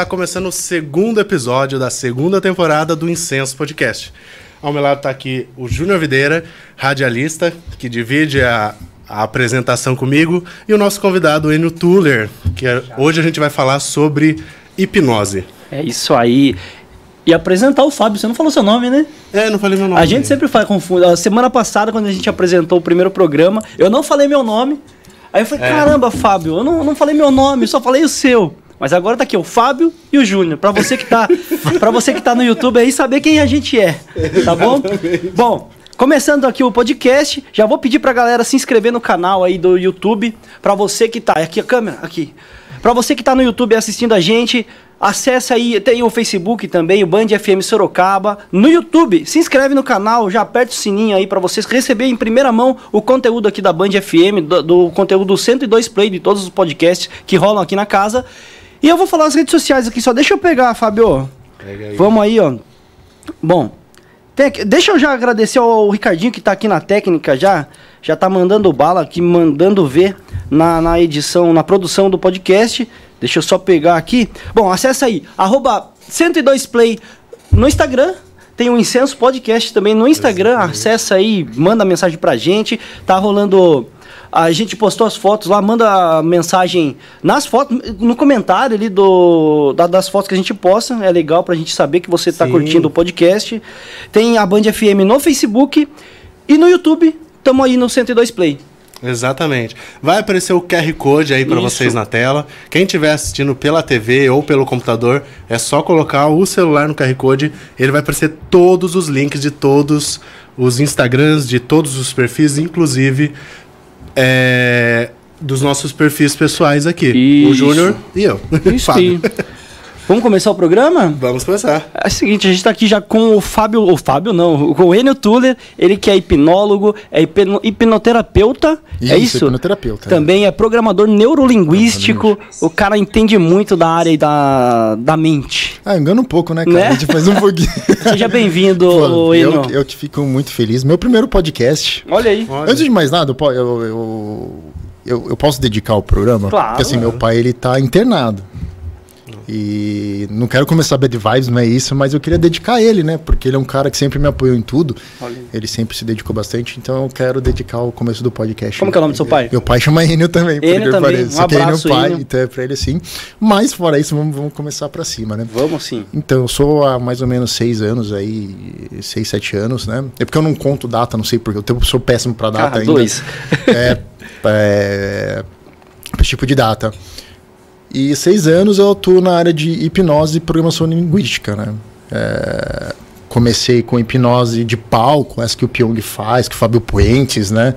Olá, tá começando o segundo episódio da segunda temporada do Incenso Podcast. Ao meu lado tá aqui o Júnior Videira, radialista, que divide a, a apresentação comigo, e o nosso convidado, Enio Tuller, que é, hoje a gente vai falar sobre hipnose. É isso aí. E apresentar o Fábio, você não falou seu nome, né? É, não falei meu nome. A gente sempre faz confuso. A semana passada, quando a gente apresentou o primeiro programa, eu não falei meu nome. Aí eu falei, É. caramba, Fábio, eu não, não falei meu nome, eu só falei o seu. Mas agora tá aqui o Fábio e o Júnior. Pra você que tá, para você que tá no YouTube aí saber quem a gente é, tá bom? Bom, começando aqui o podcast, já vou pedir pra galera se inscrever no canal aí do YouTube, Pra você que tá aqui a câmera, aqui. Pra você que tá no YouTube assistindo a gente, acessa aí, tem o Facebook também, o Band FM Sorocaba. No YouTube, se inscreve no canal, já aperta o sininho aí pra vocês receberem em primeira mão o conteúdo aqui da Band FM, do, do conteúdo 102 Play de todos os podcasts que rolam aqui na casa. E eu vou falar as redes sociais aqui, só deixa eu pegar, Fábio. Pega aí. Vamos aí, ó. Bom, tem deixa eu já agradecer ao Ricardinho que tá aqui na técnica já. Já tá mandando bala aqui, mandando ver na, na edição, na produção do podcast. Deixa eu só pegar aqui. Bom, acessa aí, arroba 102play no Instagram. Tem o Incenso Podcast também no Instagram. Acessa aí, manda mensagem pra gente. Tá rolando. A gente postou as fotos lá, manda mensagem nas fotos, no comentário ali do, da- das fotos que a gente posta. É legal pra gente saber que você tá Sim. curtindo o podcast. Tem a Band FM no Facebook e no YouTube. Tamo aí no 102 Play. Exatamente. Vai aparecer o QR Code aí para vocês na tela. Quem estiver assistindo pela TV ou pelo computador, é só colocar o celular no QR Code. Ele vai aparecer todos os links de todos os Instagrams, de todos os perfis, inclusive é, dos nossos perfis pessoais aqui. O Isso. Júnior e eu. Isso Fábio. Vamos começar o programa? Vamos começar. É o seguinte, a gente tá aqui já com o Fábio, o Fábio não, com o Enio Tuller, ele que é hipnólogo, é hipno- hipnoterapeuta, é Isso, isso? hipnoterapeuta, é. Também é programador neurolinguístico, o cara entende muito da área da, da mente. Ah, engana um pouco, né, cara? Né? A gente faz um pouquinho. Seja bem-vindo, Enio. eu, eu que fico muito feliz. Meu primeiro podcast. Olha aí. Olha. Antes de mais nada, eu, eu, eu, eu, eu posso dedicar o programa? Claro. Porque assim, meu pai, ele tá internado. E não quero começar bad vibes, não é isso, mas eu queria dedicar a ele, né? Porque ele é um cara que sempre me apoiou em tudo. Olha. Ele sempre se dedicou bastante, então eu quero dedicar o começo do podcast. Como que é o nome do seu pai? Meu pai chama Enio também, Enio incrível que também. Um Só que Enio é pai, Enio. então é pra ele assim. Mas fora isso, vamos, vamos começar pra cima, né? Vamos sim. Então, eu sou há mais ou menos seis anos aí, seis, sete anos, né? É porque eu não conto data, não sei porque, eu sou péssimo pra data Ah, ainda. dois. É, é, esse tipo de data. E seis anos eu atuo na área de hipnose e programação linguística, né? É, comecei com hipnose de palco, essa que o Pyong faz, que o Fábio Puentes, né?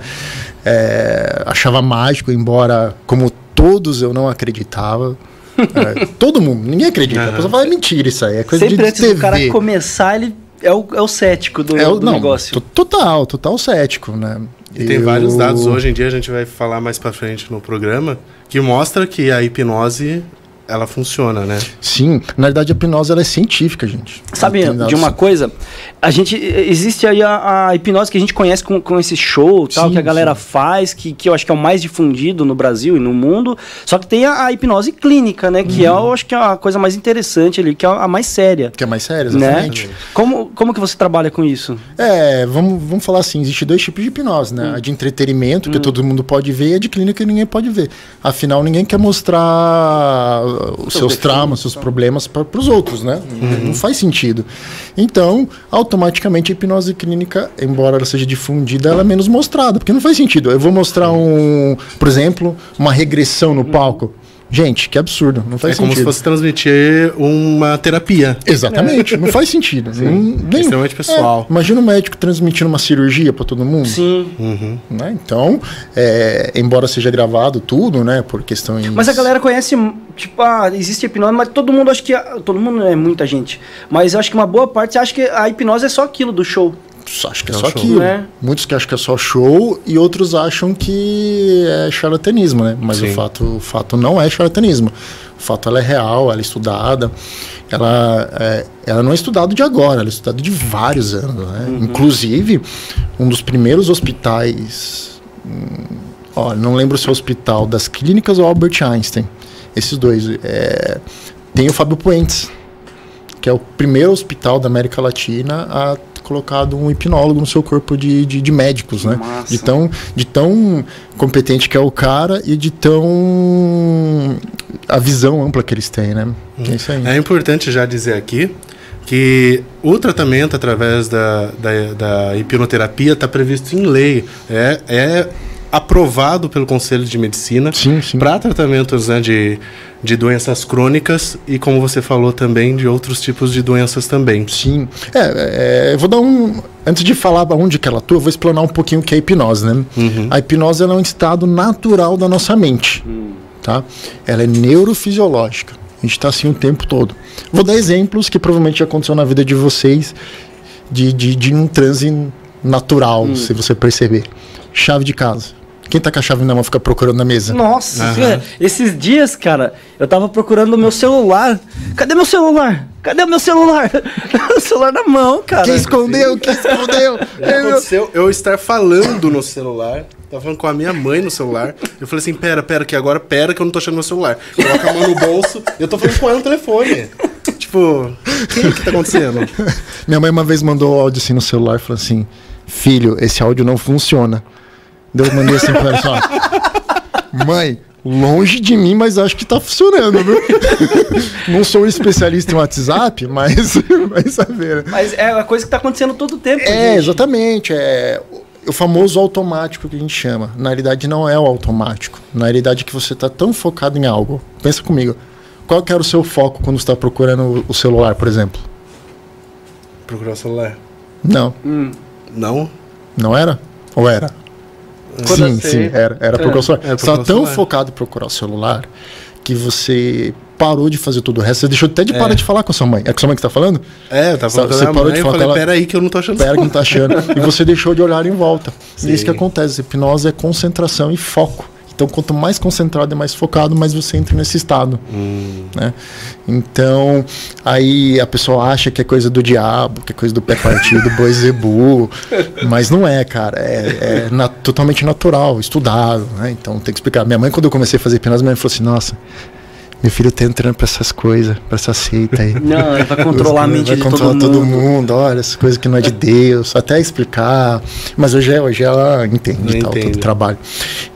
É, achava mágico, embora, como todos, eu não acreditava. É, todo mundo, ninguém acredita. A Aham. pessoa fala, é mentira isso aí, é coisa Sempre de antes TV. do cara começar, ele é o, é o cético do, É o, do não, negócio. to- Total, total cético, né? E tem Eu- vários dados hoje em dia, a gente vai falar mais pra frente no programa, que mostra que a hipnose ela funciona, né? Sim, na verdade a hipnose ela é científica, gente. Sabe de uma coisa? A gente. Existe aí a, a hipnose que a gente conhece com, com esse show tal, Sim, que a galera sim. faz, que, que eu acho que é o mais difundido no Brasil e no mundo. Só que tem a, a hipnose clínica, né? Que é, Uhum. eu acho que é a coisa mais interessante ali, que é a mais séria. Que é mais sério, Né? exatamente. Como, como que você trabalha com isso? É, vamos, vamos falar assim, existe dois tipos de hipnose, né? A de entretenimento, que todo mundo pode ver, e a de clínica que ninguém pode ver. Afinal, ninguém quer mostrar os seus defeitos, traumas, seus problemas para os outros, né? Não faz sentido. Então, automaticamente a hipnose clínica, embora ela seja difundida, ela é menos mostrada, porque não faz sentido. Eu vou mostrar um, por exemplo, uma regressão no palco. Gente, que absurdo, não faz é como se sentido. fosse transmitir uma terapia. Exatamente, não faz sentido. Não- nem- extremamente pessoal. É, imagina um médico transmitindo uma cirurgia para todo mundo. Sim. Uhum. né? Então, é, embora seja gravado tudo, né, por questões. Mas a galera conhece, tipo, ah, existe hipnose, mas todo mundo acha que. Todo mundo não é muita gente. Mas eu acho que uma boa parte acha que a hipnose é só aquilo do show. Acho que é É só show. aquilo. Né? Muitos que acham que é só show e outros acham que é charlatanismo, né? Mas o fato, o fato não é charlatanismo. O fato ela é real, ela é estudada. Ela, é, ela não é estudada de agora, ela é estudada de vários anos, né? Uhum. Inclusive, um dos primeiros hospitais hum, ó, não lembro se é o hospital das clínicas ou Albert Einstein. Esses dois. É, tem o Fábio Puentes, que é o primeiro hospital da América Latina a colocado um hipnólogo no seu corpo de, de, de médicos, né? Massa. De tão, de tão competente que é o cara e de tão a visão ampla que eles têm, né? É isso aí. É importante já dizer aqui que o tratamento através da, da, da hipnoterapia está previsto em lei. É, é aprovado pelo Conselho de Medicina para tratamentos né, de, de doenças crônicas e, como você falou também, de outros tipos de doenças também. Sim. É, é, eu vou dar um. Antes de falar onde que ela atua, eu vou explanar um pouquinho o que é a hipnose, né? A hipnose é um estado natural da nossa mente. Tá? Ela é neurofisiológica. A gente está assim o tempo todo. Vou dar exemplos que provavelmente já aconteceu na vida de vocês de, de, de um transe natural, se você perceber. Chave de casa. Quem tá com a chave na mão fica procurando na mesa? Nossa, cara, esses dias, cara, eu tava procurando o meu celular. Cadê meu celular? Cadê o meu celular? o celular na mão, cara. Quem escondeu? Quem escondeu? Já aconteceu eu estar falando no celular. Tava falando com a minha mãe no celular. Eu falei assim: pera, pera, que agora pera que eu não tô achando meu celular. Coloca a mão no bolso. Eu tô falando com ela no telefone. Tipo, o que, que tá acontecendo? Minha mãe uma vez mandou um áudio assim no celular, falou assim: Filho, esse áudio não funciona. Daí eu mandei assim pra ela assim, ó, Mãe, longe de mim, mas acho que tá funcionando, viu? não sou um especialista em WhatsApp, mas vai saber. né? Mas é uma coisa que tá acontecendo todo o tempo. É, gente. exatamente. É o famoso automático que a gente chama. Na realidade, não é o automático. Na realidade, é que você está tão focado em algo. Pensa comigo. Qual que era o seu foco quando você está procurando o celular, por exemplo? Procurar o celular. Não. Não? Não era? Ou era? Sim, você- sim, era. Era procurar o celular. era você estava procurar o tão celular. focado em procurar o celular que você parou de fazer todo o resto. Você deixou até de É. parar de falar com a sua mãe. É com a sua mãe que está falando? É, eu tava Você- falando você parou mãe de e eu falar falei, ela- pera aí que eu não tô achando Pera que não tá achando. e você deixou de olhar em volta. E é isso que Sim. acontece. Hipnose é concentração e foco. Então, quanto mais concentrado e mais focado, mais você entra nesse estado. Hum. Né? Então, aí a pessoa acha que é coisa do diabo, que é coisa do pé partido, do boi zebu. Mas não é, cara. É, é na- totalmente natural, estudado. Né? Então, tem que explicar. Minha mãe, quando eu comecei a fazer hipnose, minha mãe falou assim: Nossa, meu filho tá entrando pra essas coisas, pra essa seita aí. Não, ele vai controlar a mente vai de controlar todo mundo. Olha, essa coisa que não é de Deus, até explicar. Mas hoje, é- hoje ela entende Não tal, todo o trabalho.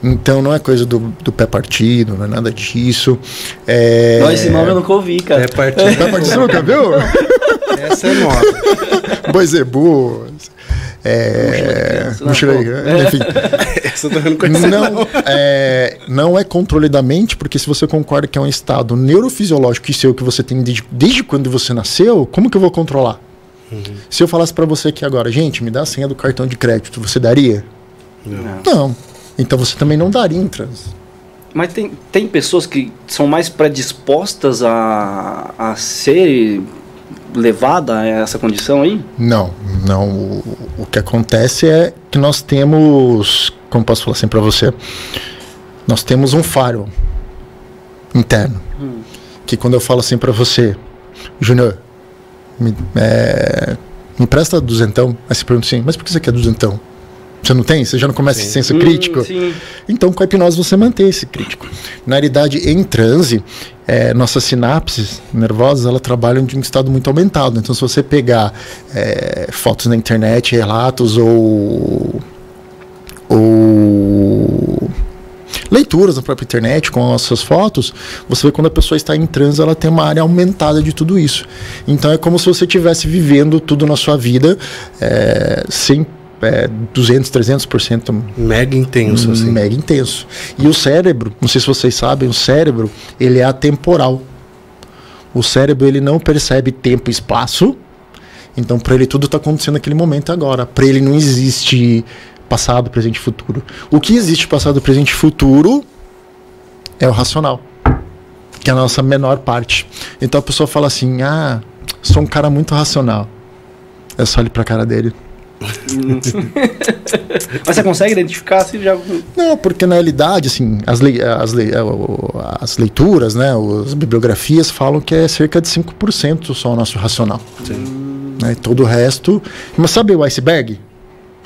Então não é coisa do, do pé partido, não é nada disso. É... Não, esse nome eu nunca ouvi, cara. É partido. Pé partido, nunca viu? Essa é nova. Boizebu. É... Não, Mochila de criança, Enfim. Essa eu não conheço. Não é, não é controle da mente, porque se você concorda que é um estado neurofisiológico e seu que você tem desde, desde quando você nasceu, como que eu vou controlar? Se eu falasse pra você aqui agora, gente, me dá a senha do cartão de crédito, você daria? Não. Então você também não daria em. Mas tem, tem pessoas que são mais predispostas a, a ser levada a essa condição aí? Não, não. O, o que acontece é que nós temos, como posso falar assim pra você, nós temos um faro interno. Que quando eu falo assim pra você, Júnior, me, é, me presta duzentão. Aí você pergunta assim, mas por que você quer duzentão? Você não tem? Você já não começa esse senso Hum, crítico? sim. Então, com a hipnose, você mantém esse crítico. Na realidade, em transe, é, nossas sinapses nervosas ela trabalham de um estado muito aumentado. Então, se você pegar é, fotos na internet, relatos ou, ou leituras na própria internet com as suas fotos, você vê quando a pessoa está em transe, ela tem uma área aumentada de tudo isso. Então, é como se você estivesse vivendo tudo na sua vida é, sem é, 200, 300% Mega intenso, assim. mega intenso. E o cérebro, não sei se vocês sabem, o cérebro, ele é atemporal. O cérebro, ele não percebe tempo e espaço. Então, para ele tudo está acontecendo naquele momento agora. Para ele não existe passado, presente e futuro. O que existe passado, presente e futuro é o racional, que é a nossa menor parte. Então a pessoa fala assim: "Ah, sou um cara muito racional". É só olhar para a cara dele. Mas você consegue identificar se já. Não, porque na realidade, assim, as, lei- as, eh, o- as leituras, né, as bibliografias falam que é cerca de 5% só o nosso racional. Né, todo o resto. Mas sabe o iceberg?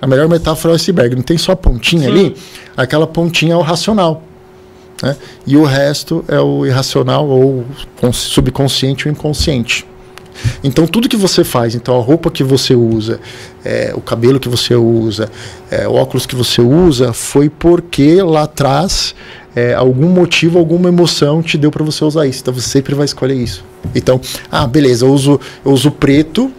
A melhor metáfora é o iceberg. Não tem só a pontinha ali? Aquela pontinha é o racional. Né? E o resto é o irracional ou subconsciente ou inconsciente. Então tudo que você faz, então a roupa que você usa, é, o cabelo que você usa, é, o óculos que você usa, foi porque lá atrás é, algum motivo, alguma emoção te deu para você usar isso. Então você sempre vai escolher isso. Então, ah, beleza, eu uso, eu uso preto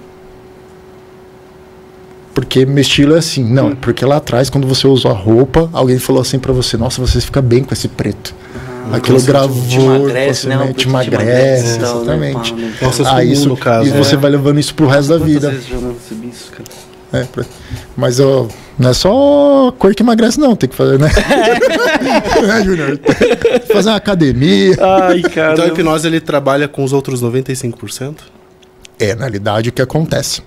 porque meu estilo é assim. Não, hum. porque lá atrás, quando você usou a roupa, alguém falou assim para você: Nossa, você fica bem com esse preto. Uhum. Aquilo gravou, te emagrece, né? Te emagrece, então, né? exatamente. Nossa, ah, isso, no caso. E é. você vai levando isso pro resto da vida. Vezes já não recebi isso, cara. É, mas ó, não é só cor que emagrece, não. Tem que fazer, né? é, Júnior? Fazer uma academia. Ai, cara. Então a hipnose ele trabalha com os outros 95%? É, na realidade, o que acontece?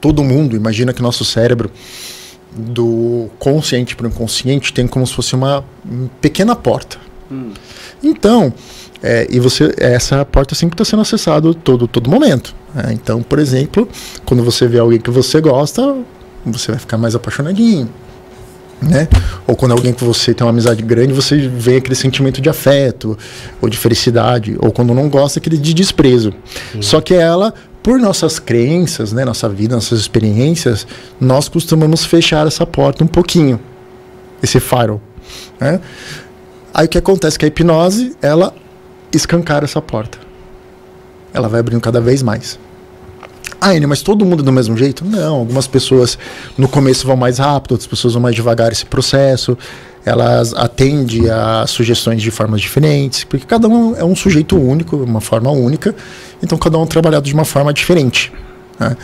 Todo mundo imagina que nosso cérebro, do consciente para o inconsciente, tem como se fosse uma pequena porta. Hum. Então, é, e você essa porta sempre está sendo acessada todo todo momento. É, então, por exemplo, quando você vê alguém que você gosta, você vai ficar mais apaixonadinho. Né? Ou quando alguém que você tem uma amizade grande, você vê aquele sentimento de afeto, ou de felicidade, ou quando não gosta, aquele de desprezo. Só que ela, por nossas crenças, né, nossa vida, nossas experiências, nós costumamos fechar essa porta um pouquinho, esse firewall. Né? Aí o que acontece? Que a hipnose, ela escancara essa porta. Ela vai abrindo cada vez mais. Ah, Enio, mas todo mundo é do mesmo jeito? Não, algumas pessoas no começo vão mais rápido, outras pessoas vão mais devagar esse processo. Elas atendem a sugestões de formas diferentes, porque cada um é um sujeito único, uma forma única, então cada um é trabalhado de uma forma diferente. Né?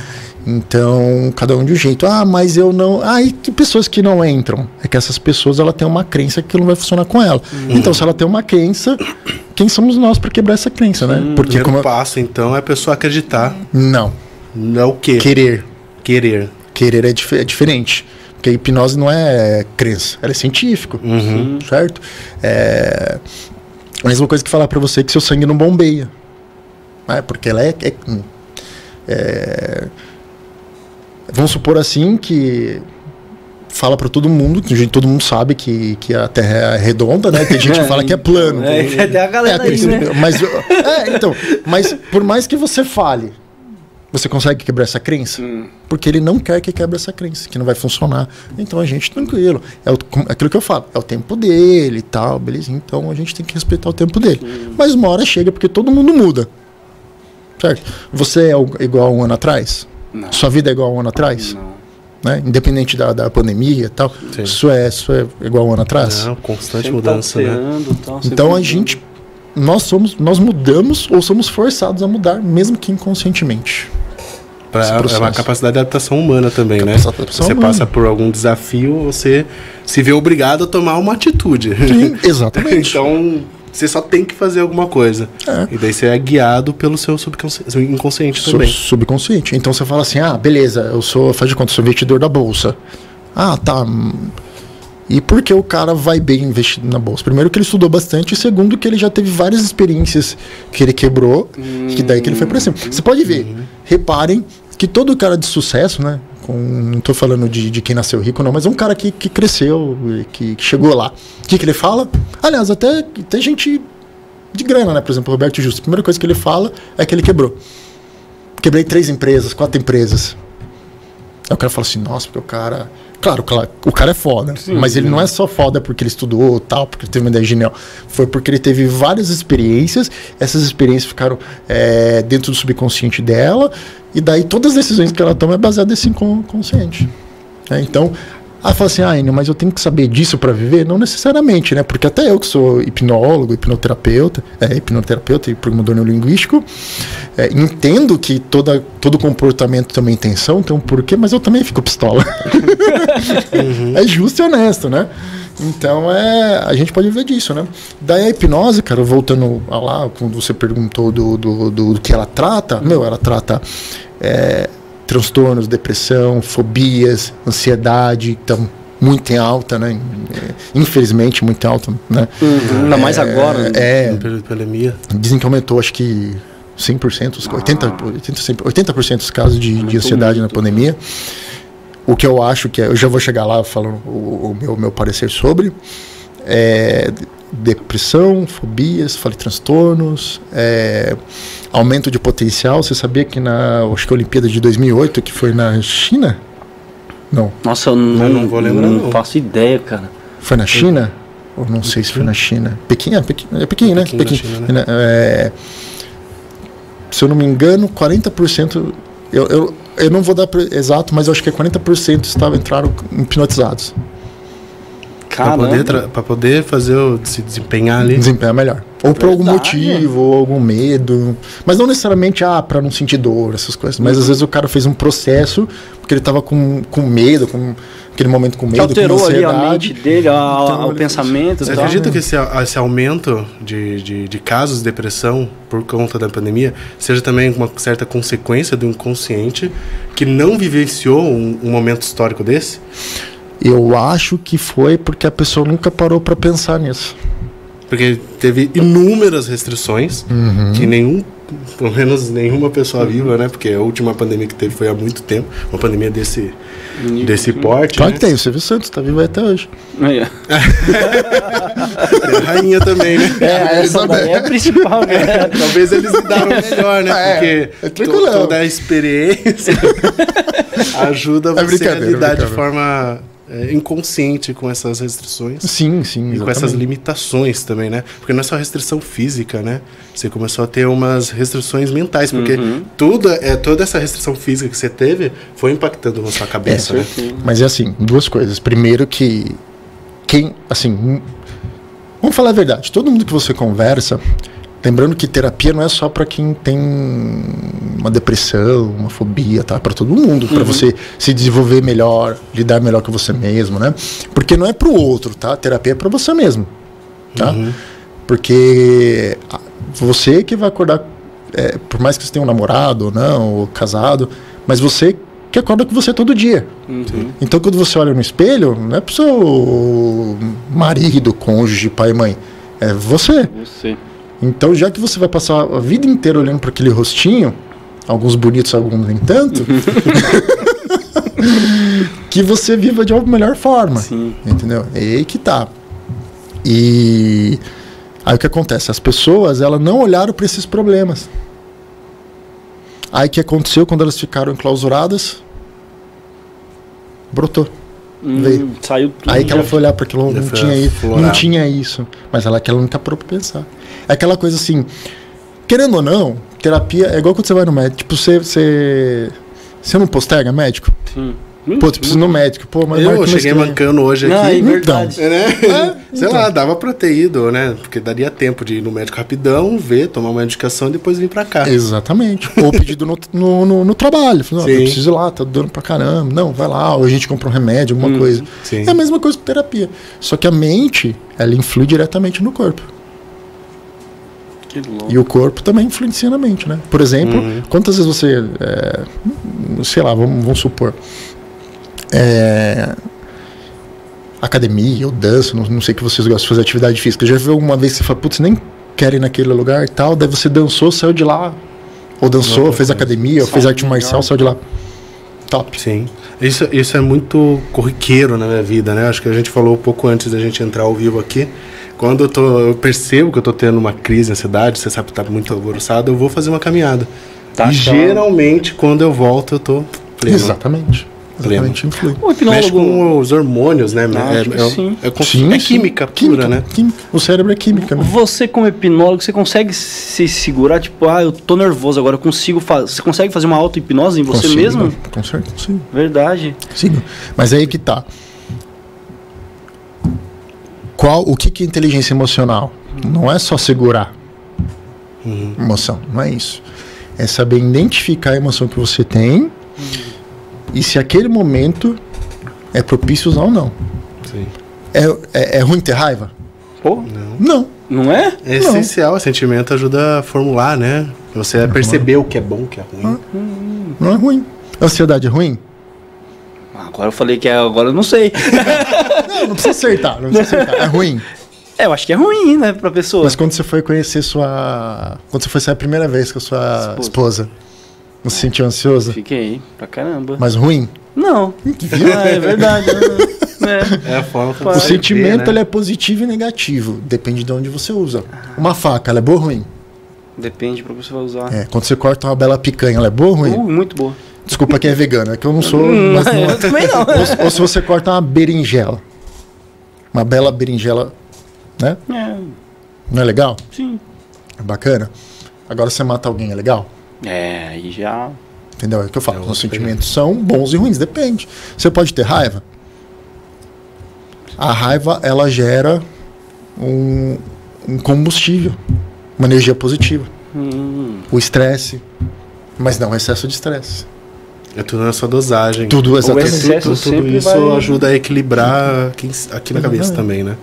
Então, cada um de um jeito. Ah, mas eu não. Ah, e que pessoas que não entram? É que essas pessoas ela tem uma crença que não vai funcionar com ela. Uhum. Então, se ela tem uma crença, quem somos nós para quebrar essa crença, né? Hum, Porque como passo, então, é a pessoa acreditar. Não. Não é o quê? Querer. Querer. Querer é, dif é diferente. Porque a hipnose não é crença, ela é científico, uhum. certo? É a mesma coisa que falar para você que seu sangue não bombeia. Né? Porque ela é, é, é Vamos supor assim que fala para todo mundo, que todo mundo sabe que, que a Terra é redonda, né? Tem gente que fala que é plano. É, tem a galera é, aí, né? Mas, é, então, mas por mais que você fale, você consegue quebrar essa crença? Hum. Porque ele não quer que quebre essa crença, que não vai funcionar. Então a gente, tranquilo. É o, aquilo que eu falo, é o tempo dele e tal, beleza? Então a gente tem que respeitar o tempo dele. Hum. Mas uma hora chega porque todo mundo muda. Certo? Você é igual um ano atrás? Não. Sua vida é igual a um ano atrás? Não. Né? Independente da, da pandemia e tal. Sim. Isso é, isso é igual a um ano atrás? Não, constante sempre tá mudança, tá né? Tá então a gente. Nós somos. Nós mudamos ou somos forçados a mudar, mesmo que inconscientemente. Pra, é uma capacidade de adaptação humana também, né? Você humana. passa por algum desafio, você se vê obrigado a tomar uma atitude. Sim, exatamente. então você só tem que fazer alguma coisa. É. E daí você é guiado pelo seu subconsciente, seu inconsciente também. subconsciente. Então você fala assim: ah, beleza, eu sou, faz de conta, sou investidor da bolsa. Ah, tá. E por que o cara vai bem investido na bolsa? Primeiro que ele estudou bastante, e segundo que ele já teve várias experiências que ele quebrou, hum, que daí que ele foi para cima. Você pode ver, uhum. reparem que todo cara de sucesso, né? Com, não estou falando de, de quem nasceu rico, não, mas um cara que, que cresceu, que, que chegou lá. O que, que ele fala? Aliás, até tem gente de grana, né? Por exemplo, o Roberto Justo. A primeira coisa que ele fala é que ele quebrou. Quebrei três empresas, quatro empresas. Aí o cara fala assim, nossa, porque o cara Claro, claro, o cara é foda, sim, mas ele sim. não é só foda porque ele estudou tal, porque ele teve uma ideia genial. Foi porque ele teve várias experiências, essas experiências ficaram é, dentro do subconsciente dela, e daí todas as decisões que ela toma é baseada nesse inconsciente. É, então, ah, fala assim, ah, Enio, mas eu tenho que saber disso para viver? Não necessariamente, né? Porque até eu que sou hipnólogo, hipnoterapeuta, é, hipnoterapeuta e programador neurolinguístico, é, entendo que toda, todo comportamento tem uma intenção, tem um porquê, mas eu também fico pistola. uhum. É justo e honesto, né? Então é, a gente pode ver disso, né? Daí a hipnose, cara, voltando a lá, quando você perguntou do, do, do, do que ela trata, meu, ela trata é, transtornos, depressão, fobias, ansiedade, estão muito em alta, né? Infelizmente, muito em alta, né? Uhum. Ainda mais agora, né? É. pandemia. Dizem que aumentou, acho que 100%, ah. 80%, 80%, 80 dos casos de, de ansiedade muito. na pandemia. O que eu acho que é, eu já vou chegar lá falando o, o meu, meu parecer sobre. É, depressão, fobias, falei transtornos, é, aumento de potencial. Você sabia que na acho que a Olimpíada de 2008, que foi na China? Não, Nossa, eu não, não vou lembrar, não não. faço ideia, cara. foi na China? Ou não sei se foi na China. Pequim, é Pequim, é Pequim né? Pequim, na China, né? É, se eu não me engano, 40%. Eu, eu, eu não vou dar exato, mas eu acho que é 40% estavam, entraram hipnotizados. Pra Caramba. poder, pra poder fazer o, se desempenhar ali. Desempenhar melhor. Ou por algum motivo, ou algum medo. Mas não necessariamente, ah, pra não sentir dor, essas coisas. Mas às vezes o cara fez um processo porque ele tava com, com medo, com aquele momento com Que medo, alterou com ali a ansiedade. mente dele, a- Então, o pensamento Você tal. acredita que esse, esse aumento de, de, de casos de depressão por conta da pandemia seja também uma certa consequência do inconsciente que não vivenciou um, um momento histórico desse? Eu acho que foi porque a pessoa nunca parou pra pensar nisso. Porque teve inúmeras restrições Uhum. que nenhum, pelo menos nenhuma pessoa viva, né? Porque a última pandemia que teve foi há muito tempo, uma pandemia desse, desse porte. Claro né? que tem, o Silvio Santos tá vivo até hoje. Ó. Tem a rainha também, né? É, essa daí é a principal, né? Talvez eles lidaram melhor, né? É, Porque é to- toda a experiência ajuda É você a lidar de forma é, inconsciente com essas restrições. Sim, sim. E com essas limitações também, né? Porque não é só restrição física, né? Você começou a ter umas restrições mentais, porque Uhum. tudo, é, toda essa restrição física que você teve foi impactando na sua cabeça, né? Mas é assim, duas coisas. Primeiro que quem, assim, hum, vamos falar a verdade. Todo mundo que você conversa, lembrando que terapia não é só para quem tem uma depressão, uma fobia, tá? Para todo mundo, para você se desenvolver melhor, lidar melhor com você mesmo, né? Porque não é pro outro, tá? Terapia é para você mesmo, tá? Porque ah, você que vai acordar, é, por mais que você tenha um namorado ou não, ou casado, mas você que acorda com você todo dia. Uhum. Então, quando você olha no espelho, não é pro seu marido, cônjuge, pai e mãe. É você. Você. Então, já que você vai passar a vida inteira olhando para aquele rostinho, alguns bonitos, alguns nem tanto, que você viva de uma melhor forma. Sim. Entendeu? É aí que tá. E aí o que acontece? As pessoas, elas não olharam para esses problemas. Aí o que aconteceu quando elas ficaram enclausuradas? Brotou. Hum. Saiu tudo. Aí que ela foi olhar para aquilo, Já não tinha, i- aflorar. não tinha isso. Mas ela que ela nunca parou pra pensar. É aquela coisa assim, querendo ou não, terapia é igual quando você vai no médico. Tipo, você. Você, você não postega médico? Sim. Pô, tu precisa ir no médico. Pô, mas Eu cheguei mancando hoje Não, é aqui. verdade. É, né? Sei então. lá, dava pra ter ido, né? Porque daria tempo de ir no médico rapidão, ver, tomar uma medicação e depois vir pra cá. Exatamente. Ou pedido no, no, no, no trabalho. Falei, não, eu preciso ir lá, tá dando pra caramba. Não, vai lá, ou a gente compra um remédio, alguma coisa. sim. É a mesma coisa com terapia. Só que a mente, ela influi diretamente no corpo. Que louco. E o corpo também influencia na mente, né? Por exemplo, Uhum. quantas vezes você, é, sei lá, vamos, vamos supor, é, academia ou dança, não, não sei que vocês gostam de fazer atividade física. Já viu alguma vez que você fala, putz, nem quero ir naquele lugar e tal, daí você dançou, saiu de lá, ou dançou, fez academia, ou fez arte melhor. marcial, saiu de lá. Top. Sim. Isso, isso é muito corriqueiro na minha vida, né? Acho que a gente falou um pouco antes da gente entrar ao vivo aqui. Quando eu, tô, eu percebo que eu tô tendo uma crise de ansiedade, você sabe que tá muito alvoroçado, eu vou fazer uma caminhada. Tá, e geralmente, quando eu volto, eu tô pleno. Exatamente. Exatamente, influi. O Mexe hipnólogo. com os hormônios, né? Ah, é, é- sim. é Sim, é sim. química pura, né? química. O cérebro é química, né? Você, como hipnólogo, você consegue se segurar? Tipo, ah, eu tô nervoso agora, eu consigo fazer. Você consegue fazer uma auto-hipnose em você Consigo, mesmo? né? Com certeza, sim. Verdade. Sim, mas aí que tá. Qual, o que, que é inteligência emocional? Não é só segurar emoção, não é isso. É saber identificar a emoção que você tem e se aquele momento é propício ou não. Sim. É, é, é ruim ter raiva? Pô, Não. Não, não é? É Não. essencial, o sentimento ajuda a formular, né? Você a perceber o que é bom, o que é ruim. não é ruim. Ansiedade é ruim? Agora eu falei que é, agora eu não sei. Não, não precisa acertar, não precisa acertar. É ruim. É, eu acho que é ruim, né, pra pessoa. Mas quando você foi conhecer sua. Quando você foi sair a primeira vez com a sua Esposa. esposa, você se sentiu ansioso? Fiquei pra caramba. Mas ruim? Não. Viu? Ah, é verdade. né? É. É a forma como O você sentimento vê, né? ele é positivo e negativo, depende de onde você usa. Uma faca, ela é boa ou ruim? Depende pra que você vai usar. É, quando você corta uma bela picanha, ela é boa ou ruim? Uh, muito boa. Desculpa quem é vegano, é que eu não sou. Hum, mas não é. eu também não. ou, ou se você corta uma berinjela. Uma bela berinjela, né? É, Não é legal? sim. É bacana? Agora você mata alguém, é legal? É, aí já. Entendeu? É o que eu falo. É Os outra sentimentos são bons e ruins, depende. Você pode ter raiva. A raiva, ela gera um, um combustível, uma energia positiva. Hum, O estresse, mas não excesso de estresse. É tudo na sua dosagem. Tudo exatamente. excesso Tudo, tudo isso vai- ajuda a equilibrar aqui, na cabeça também, né?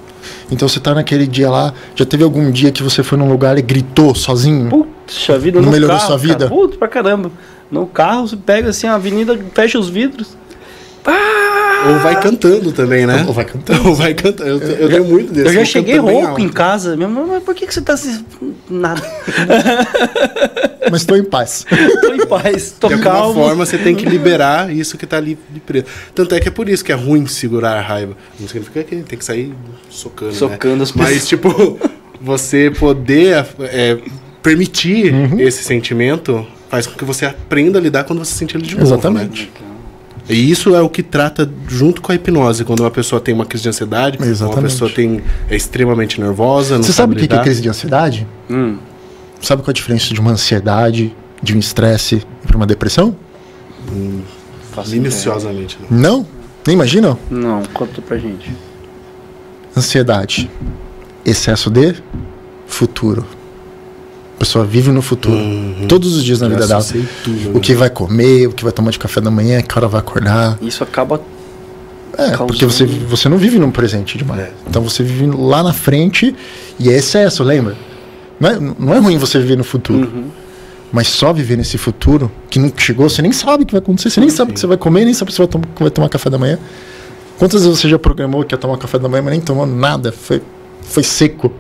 Então você tá naquele dia lá, já teve algum dia que você foi num lugar e gritou sozinho? Puxa vida, Não melhorou carro, sua vida? Cara, puta pra caramba. No carro, você pega assim a avenida, fecha os vidros. Pá! Ou vai cantando também, né? Ou vai cantando. Ou vai cantando. Eu, eu tenho muito desse. Eu já vou cheguei rouco em casa. Minha mãe, mas por que, que você tá assim? Nada. Mas estou em paz. Tô em paz, tô De alguma calmo. forma você tem que liberar isso que tá ali de preso. Tanto é que é por isso que é ruim segurar a raiva. Não significa que tem que sair socando. Socando né? as pessoas. Mas, tipo, você poder é, permitir Uhum. esse sentimento faz com que você aprenda a lidar quando você sente ele de novo. Exatamente. né? E isso é o que trata junto com a hipnose. Quando uma pessoa tem uma crise de ansiedade, uma pessoa tem, é extremamente nervosa, não Você sabe o que que é crise de ansiedade? Hum, Sabe qual a diferença de uma ansiedade, de um estresse para uma depressão? faço Minuciosamente. Né? Não? Nem imaginam? Não, conta pra gente. Ansiedade. Excesso de futuro. A pessoa vive no futuro. Uhum. Todos os dias na vida dela. tudo, O que vai comer, o que vai tomar de café da manhã, que hora vai acordar. Isso acaba. É, Causando- porque você, você não vive no presente demais. É. Então você vive lá na frente e é excesso, lembra? Não é, não é ruim você viver no futuro. Uhum. Mas só viver nesse futuro que não chegou, você nem sabe o que vai acontecer, você nem sabe o que você vai comer, nem sabe se vai, tom vai tomar café da manhã. Quantas vezes você já programou que ia tomar café da manhã, mas nem tomou nada? Foi, foi seco.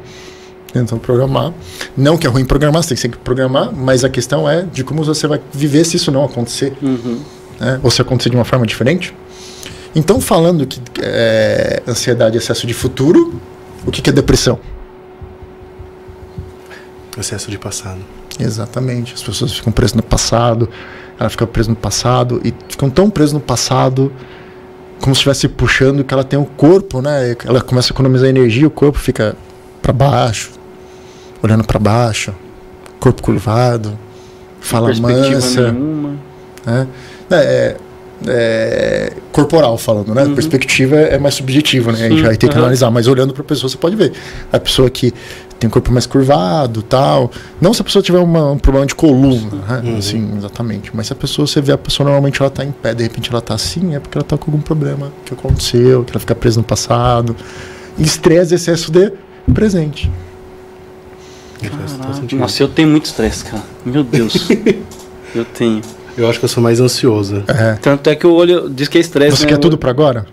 Então, programar. Não que é ruim programar, você tem que sempre programar, mas a questão é de como você vai viver se isso não acontecer. Uhum. né? Ou se acontecer de uma forma diferente. Então, falando que é, ansiedade é excesso de futuro, o que, que é depressão? Excesso de passado. Exatamente. As pessoas ficam presas no passado, ela fica presa no passado e ficam tão presas no passado como se estivesse puxando que ela tem o corpo, né? Ela começa a economizar energia, o corpo fica para baixo, olhando para baixo, corpo curvado, fala mansa, né? É, é, corporal falando, né? Perspectiva é, é mais subjetiva, né? A gente Sim, vai ter que aham. analisar, mas olhando para a pessoa você pode ver. A pessoa que tem o corpo mais curvado, tal. Não se a pessoa tiver uma- um problema de coluna, né? Assim, exatamente. Mas se a pessoa, você vê a pessoa normalmente ela tá em pé, de repente ela tá assim, é porque ela tá com algum problema que aconteceu, que ela fica presa no passado. E estresse, excesso de presente. Caraca. Nossa, eu tenho muito estresse, cara. Meu Deus. eu tenho. Eu acho que eu sou mais ansioso. É. Tanto é que o olho diz que é estresse. Você né? quer tudo para agora?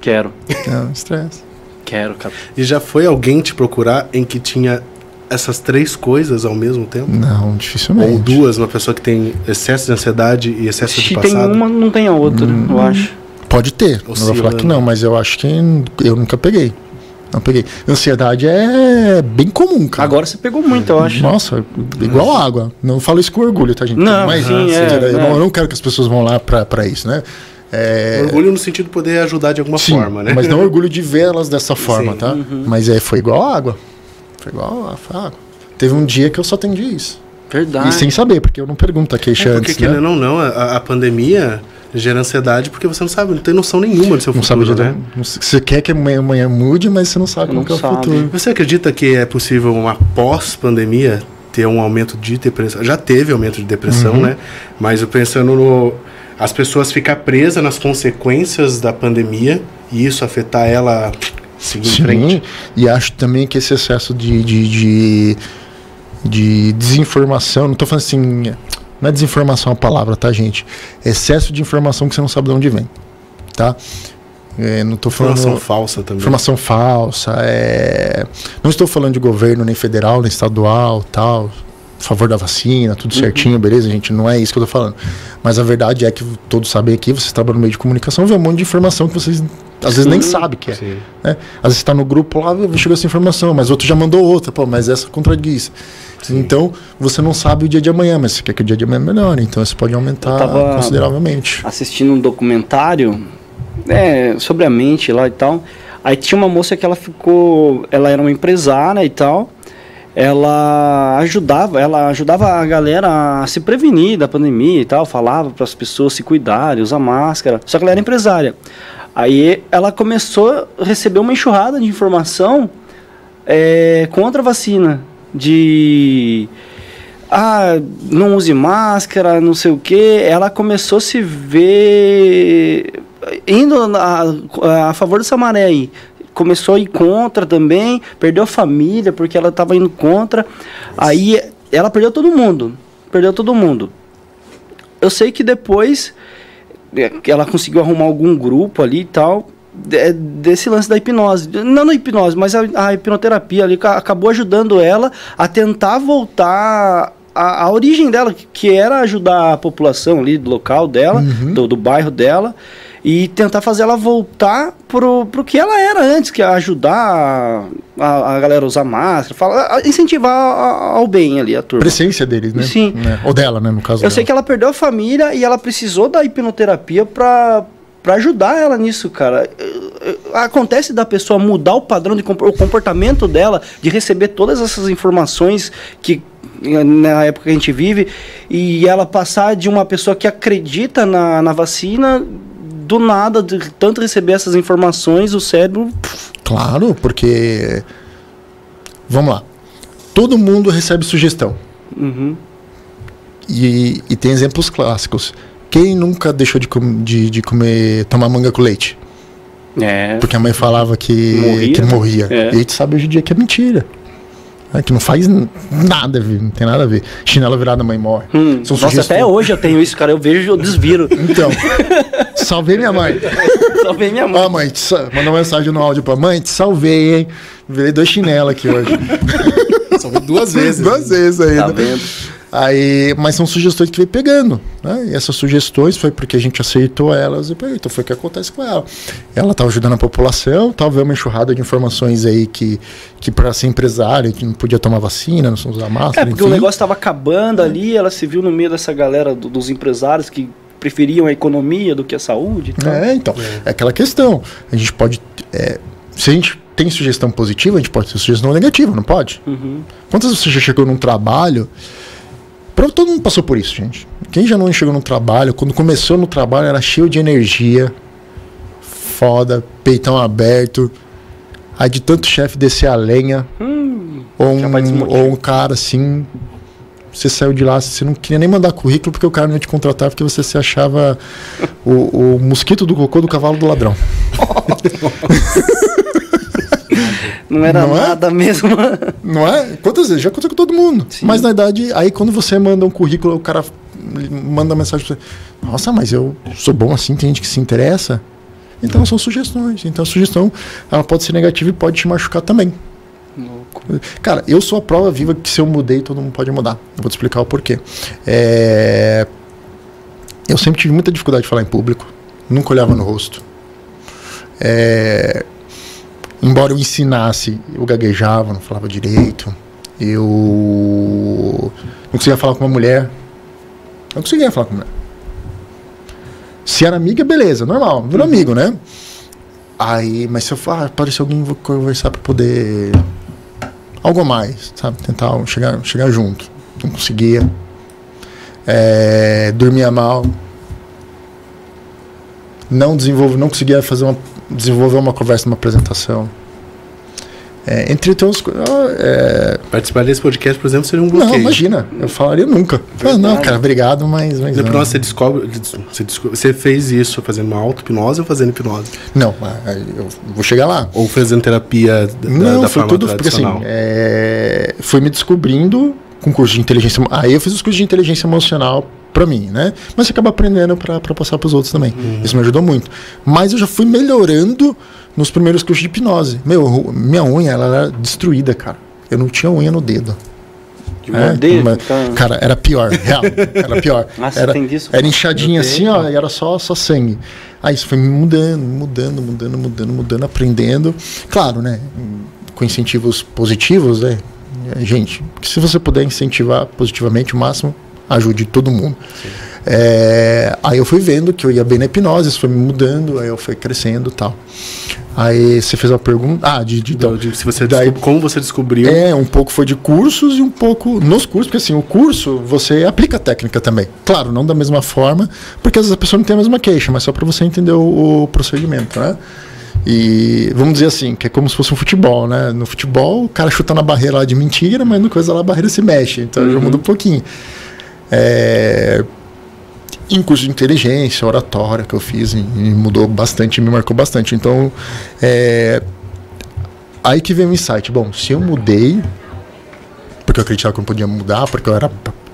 Quero. Não, estresse. Quero, cara. E já foi alguém te procurar em que tinha essas três coisas ao mesmo tempo? Não, dificilmente. Ou duas, uma pessoa que tem excesso de ansiedade e excesso de Se tem passado? uma, não tem a outra, Hum. eu acho. Pode ter. Não vou falar Oscilando. que não, mas eu acho que eu nunca peguei. Não peguei. Ansiedade é bem comum, cara. Agora você pegou muito, eu acho. Nossa, igual água. Não falo isso com orgulho, tá, gente? Não, mas sim, assim, é, eu, é. não, eu não quero que as pessoas vão lá pra, pra isso, né? É, Orgulho no sentido de poder ajudar de alguma sim, forma, né? mas não orgulho de vê-las dessa forma, Sim. tá? Uhum. Mas é, foi igual água. Foi igual água. Teve um dia que eu só atendi isso. Verdade. E sem saber, porque eu não pergunto a queixa É porque, antes, né? querendo ou não, a, a pandemia gera ansiedade porque você não sabe, não tem noção nenhuma do seu Não sabe futuro, de né? não- Você quer que amanhã, amanhã mude, mas você não sabe Não é o sabe. futuro. Você acredita que é possível uma pós-pandemia ter um aumento de depressão? Já teve aumento de depressão, Uhum. né? Mas eu pensando no as pessoas ficar presas nas consequências da pandemia e isso afetar ela seguir em frente. Sim, e acho também que esse excesso de, de, de, de desinformação, não tô falando assim, não é desinformação a palavra, tá, gente? Excesso de informação que você não sabe de onde vem, tá? É, não tô falando Informação falsa também. informação falsa, é... não estou falando de governo nem federal, nem estadual, tal, a favor da vacina, tudo certinho, beleza, gente, não é isso que eu tô falando. Mas a verdade é que todos sabem aqui, vocês trabalham no meio de comunicação, vê um monte de informação que vocês às vezes nem sabe que é. Sim. né? Às vezes está no grupo lá, chegou essa informação, mas outro já mandou outra, pô, mas essa contradiz. Então, você não sabe o dia de amanhã, mas você quer que o dia de amanhã melhore, então isso pode aumentar consideravelmente. assistindo um documentário é, sobre a mente lá e tal. Aí tinha uma moça que ela ficou, ela era uma empresária e tal. Ela ajudava, ela ajudava a galera a se prevenir da pandemia e tal, falava para as pessoas se cuidarem, usar máscara. Só que ela era empresária. Aí ela começou a receber uma enxurrada de informação é, contra a vacina, de ah, não use máscara, não sei o que. Ela começou a se ver indo a, a favor dessa maré aí. Começou a ir contra também, perdeu a família porque ela estava indo contra. Aí ela perdeu todo mundo. Perdeu todo mundo. Eu sei que depois é, ela conseguiu arrumar algum grupo ali e tal desse lance da hipnose não na hipnose mas a, a hipnoterapia ali ca- acabou ajudando ela a tentar voltar à, à origem dela que- era ajudar a população ali do local dela do, do bairro dela e tentar fazer ela voltar pro, pro que ela era antes, que é ajudar a, a galera a usar máscara, falar, a- incentivar a- ao bem ali a turma. Presciência deles, né? Sim. Né? Ou dela, né, no caso Eu sei dela. que ela perdeu a família e ela precisou da hipnoterapia pra, pra ajudar ela nisso, cara. Eh, eh, Acontece da pessoa mudar o padrão de o comportamento dela, de receber todas essas informações que eh, na época que a gente vive, e ela passar de uma pessoa que acredita na, na vacina, do nada, de tanto receber essas informações, o cérebro. pff, Claro, porque. Vamos lá. Todo mundo recebe sugestão. uhum. E, e tem exemplos clássicos. Quem nunca deixou de, com- de, de comer, tomar manga com leite? É. Porque a mãe falava que Morria, que né? morria. É. E a gente sabe hoje em dia que é mentira. É, que não faz nada ver, não tem nada a ver. Chinelo virado, a mãe morre. Hum, São nossa, sugestões. até hoje eu tenho isso, cara. Eu vejo, eu desviro. Então, salvei minha mãe. Só vem minha mãe. Ó, mãe, te sa- mandou uma mensagem no áudio pra mãe, te salvei, hein? Virei dois chinelos aqui hoje. Foi duas vezes. Duas vezes ainda. Tá vendo? Aí, mas são sugestões que veio pegando, né? E essas sugestões foi porque a gente aceitou elas e. Então foi o que acontece com ela. Ela estava ajudando a população, talvez uma enxurrada de informações aí que, que para ser empresário, que não podia tomar vacina, não usar É, máscara, porque enfim. o negócio tava acabando ali, ela se viu no meio dessa galera do- dos empresários que preferiam a economia do que a saúde. e tal. É, então, é aquela questão. A gente pode. é, se a gente tem sugestão positiva, a gente pode ter sugestão negativa, não pode? Uhum. Quantas vezes você já chegou num trabalho? Todo mundo passou por isso, gente. Quem já não chegou no trabalho, quando começou no trabalho, era cheio de energia, foda, peitão aberto. Aí de tanto chefe descer a lenha, Hum, ou um, ou um cara assim. Você saiu de lá, você não queria nem mandar currículo porque o cara não ia te contratar porque você se achava o, o mosquito do cocô do cavalo do ladrão. não era Não é? nada mesmo. Não é? Quantas vezes? Já aconteceu com todo mundo. Sim. Mas na idade, aí quando você manda um currículo, o cara manda uma mensagem pra você. Nossa, mas eu sou bom assim, tem gente que se interessa. Então são sugestões. Então a sugestão ela pode ser negativa e pode te machucar também. Louco. Cara, eu sou a prova viva que se eu mudei, todo mundo pode mudar. Eu vou te explicar o porquê. É, Eu sempre tive muita dificuldade de falar em público. Nunca olhava no rosto. É, Embora eu ensinasse, eu gaguejava, não falava direito. Eu não conseguia falar com uma mulher. Não conseguia falar com uma mulher. Se era amiga, beleza, normal, virou amigo, né? Aí, mas se eu falar, ah, alguém, vou conversar pra poder. Algo mais, sabe? Tentar chegar, chegar junto. Não conseguia. É, dormia mal. Não desenvolve, não conseguia fazer uma, desenvolver uma conversa numa apresentação. É, entre coisas. É, Participar desse podcast, por exemplo, seria um bloqueio. não, imagina, eu falaria nunca. Ah, não, cara, obrigado, mas. mas não. hipnose, você descobre, você descobre. Você fez isso fazendo uma auto-hipnose ou fazendo hipnose? Não, mas eu vou chegar lá. Ou fazendo terapia da, Não, da foi tudo. Porque assim, é, foi me descobrindo com curso de inteligência. Aí eu fiz os cursos de inteligência emocional pra mim, né? Mas você acaba aprendendo pra pra passar pros outros também. Isso me ajudou muito. Mas eu já fui melhorando nos primeiros cursos de hipnose. Meu, minha unha, ela era destruída, cara. Eu não tinha unha no dedo. De morder, uma- ficar- Cara, era pior, real. Era pior. Nossa, era, tem disso? era inchadinha assim, ó, e era só, só sangue. Aí isso foi me mudando, mudando, mudando, mudando, mudando, aprendendo. Claro, né? Com incentivos positivos, né? Gente, se você puder incentivar positivamente o máximo, ajude todo mundo. É, aí eu fui vendo que eu ia bem na hipnose, isso foi me mudando, aí eu fui crescendo e tal. Aí você fez uma pergunta. Ah, de, de, Então, se você daí- descob- como você descobriu. é, um pouco foi de cursos e um pouco nos cursos, porque assim, o curso você aplica a técnica também. Claro, não da mesma forma, porque às vezes a pessoa não tem a mesma queixa, mas só para você entender o, o procedimento, né? E vamos dizer assim, que é como se fosse um futebol, né? No futebol, o cara chuta na barreira lá de mentira, mas no coisa lá a barreira se mexe, então já muda um pouquinho. É, em curso de inteligência, oratória que eu fiz, e, e mudou bastante, me marcou bastante. Então, é, aí que vem o insight. Bom, se eu mudei, porque eu acreditava que eu não podia mudar, porque eu era.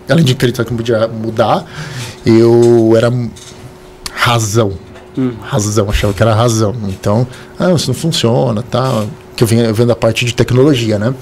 Além de acreditar que eu podia mudar, eu era razão. Razão, achava que era razão. Então, ah, isso não funciona, tá? Que eu venho, eu venho da parte de tecnologia, né?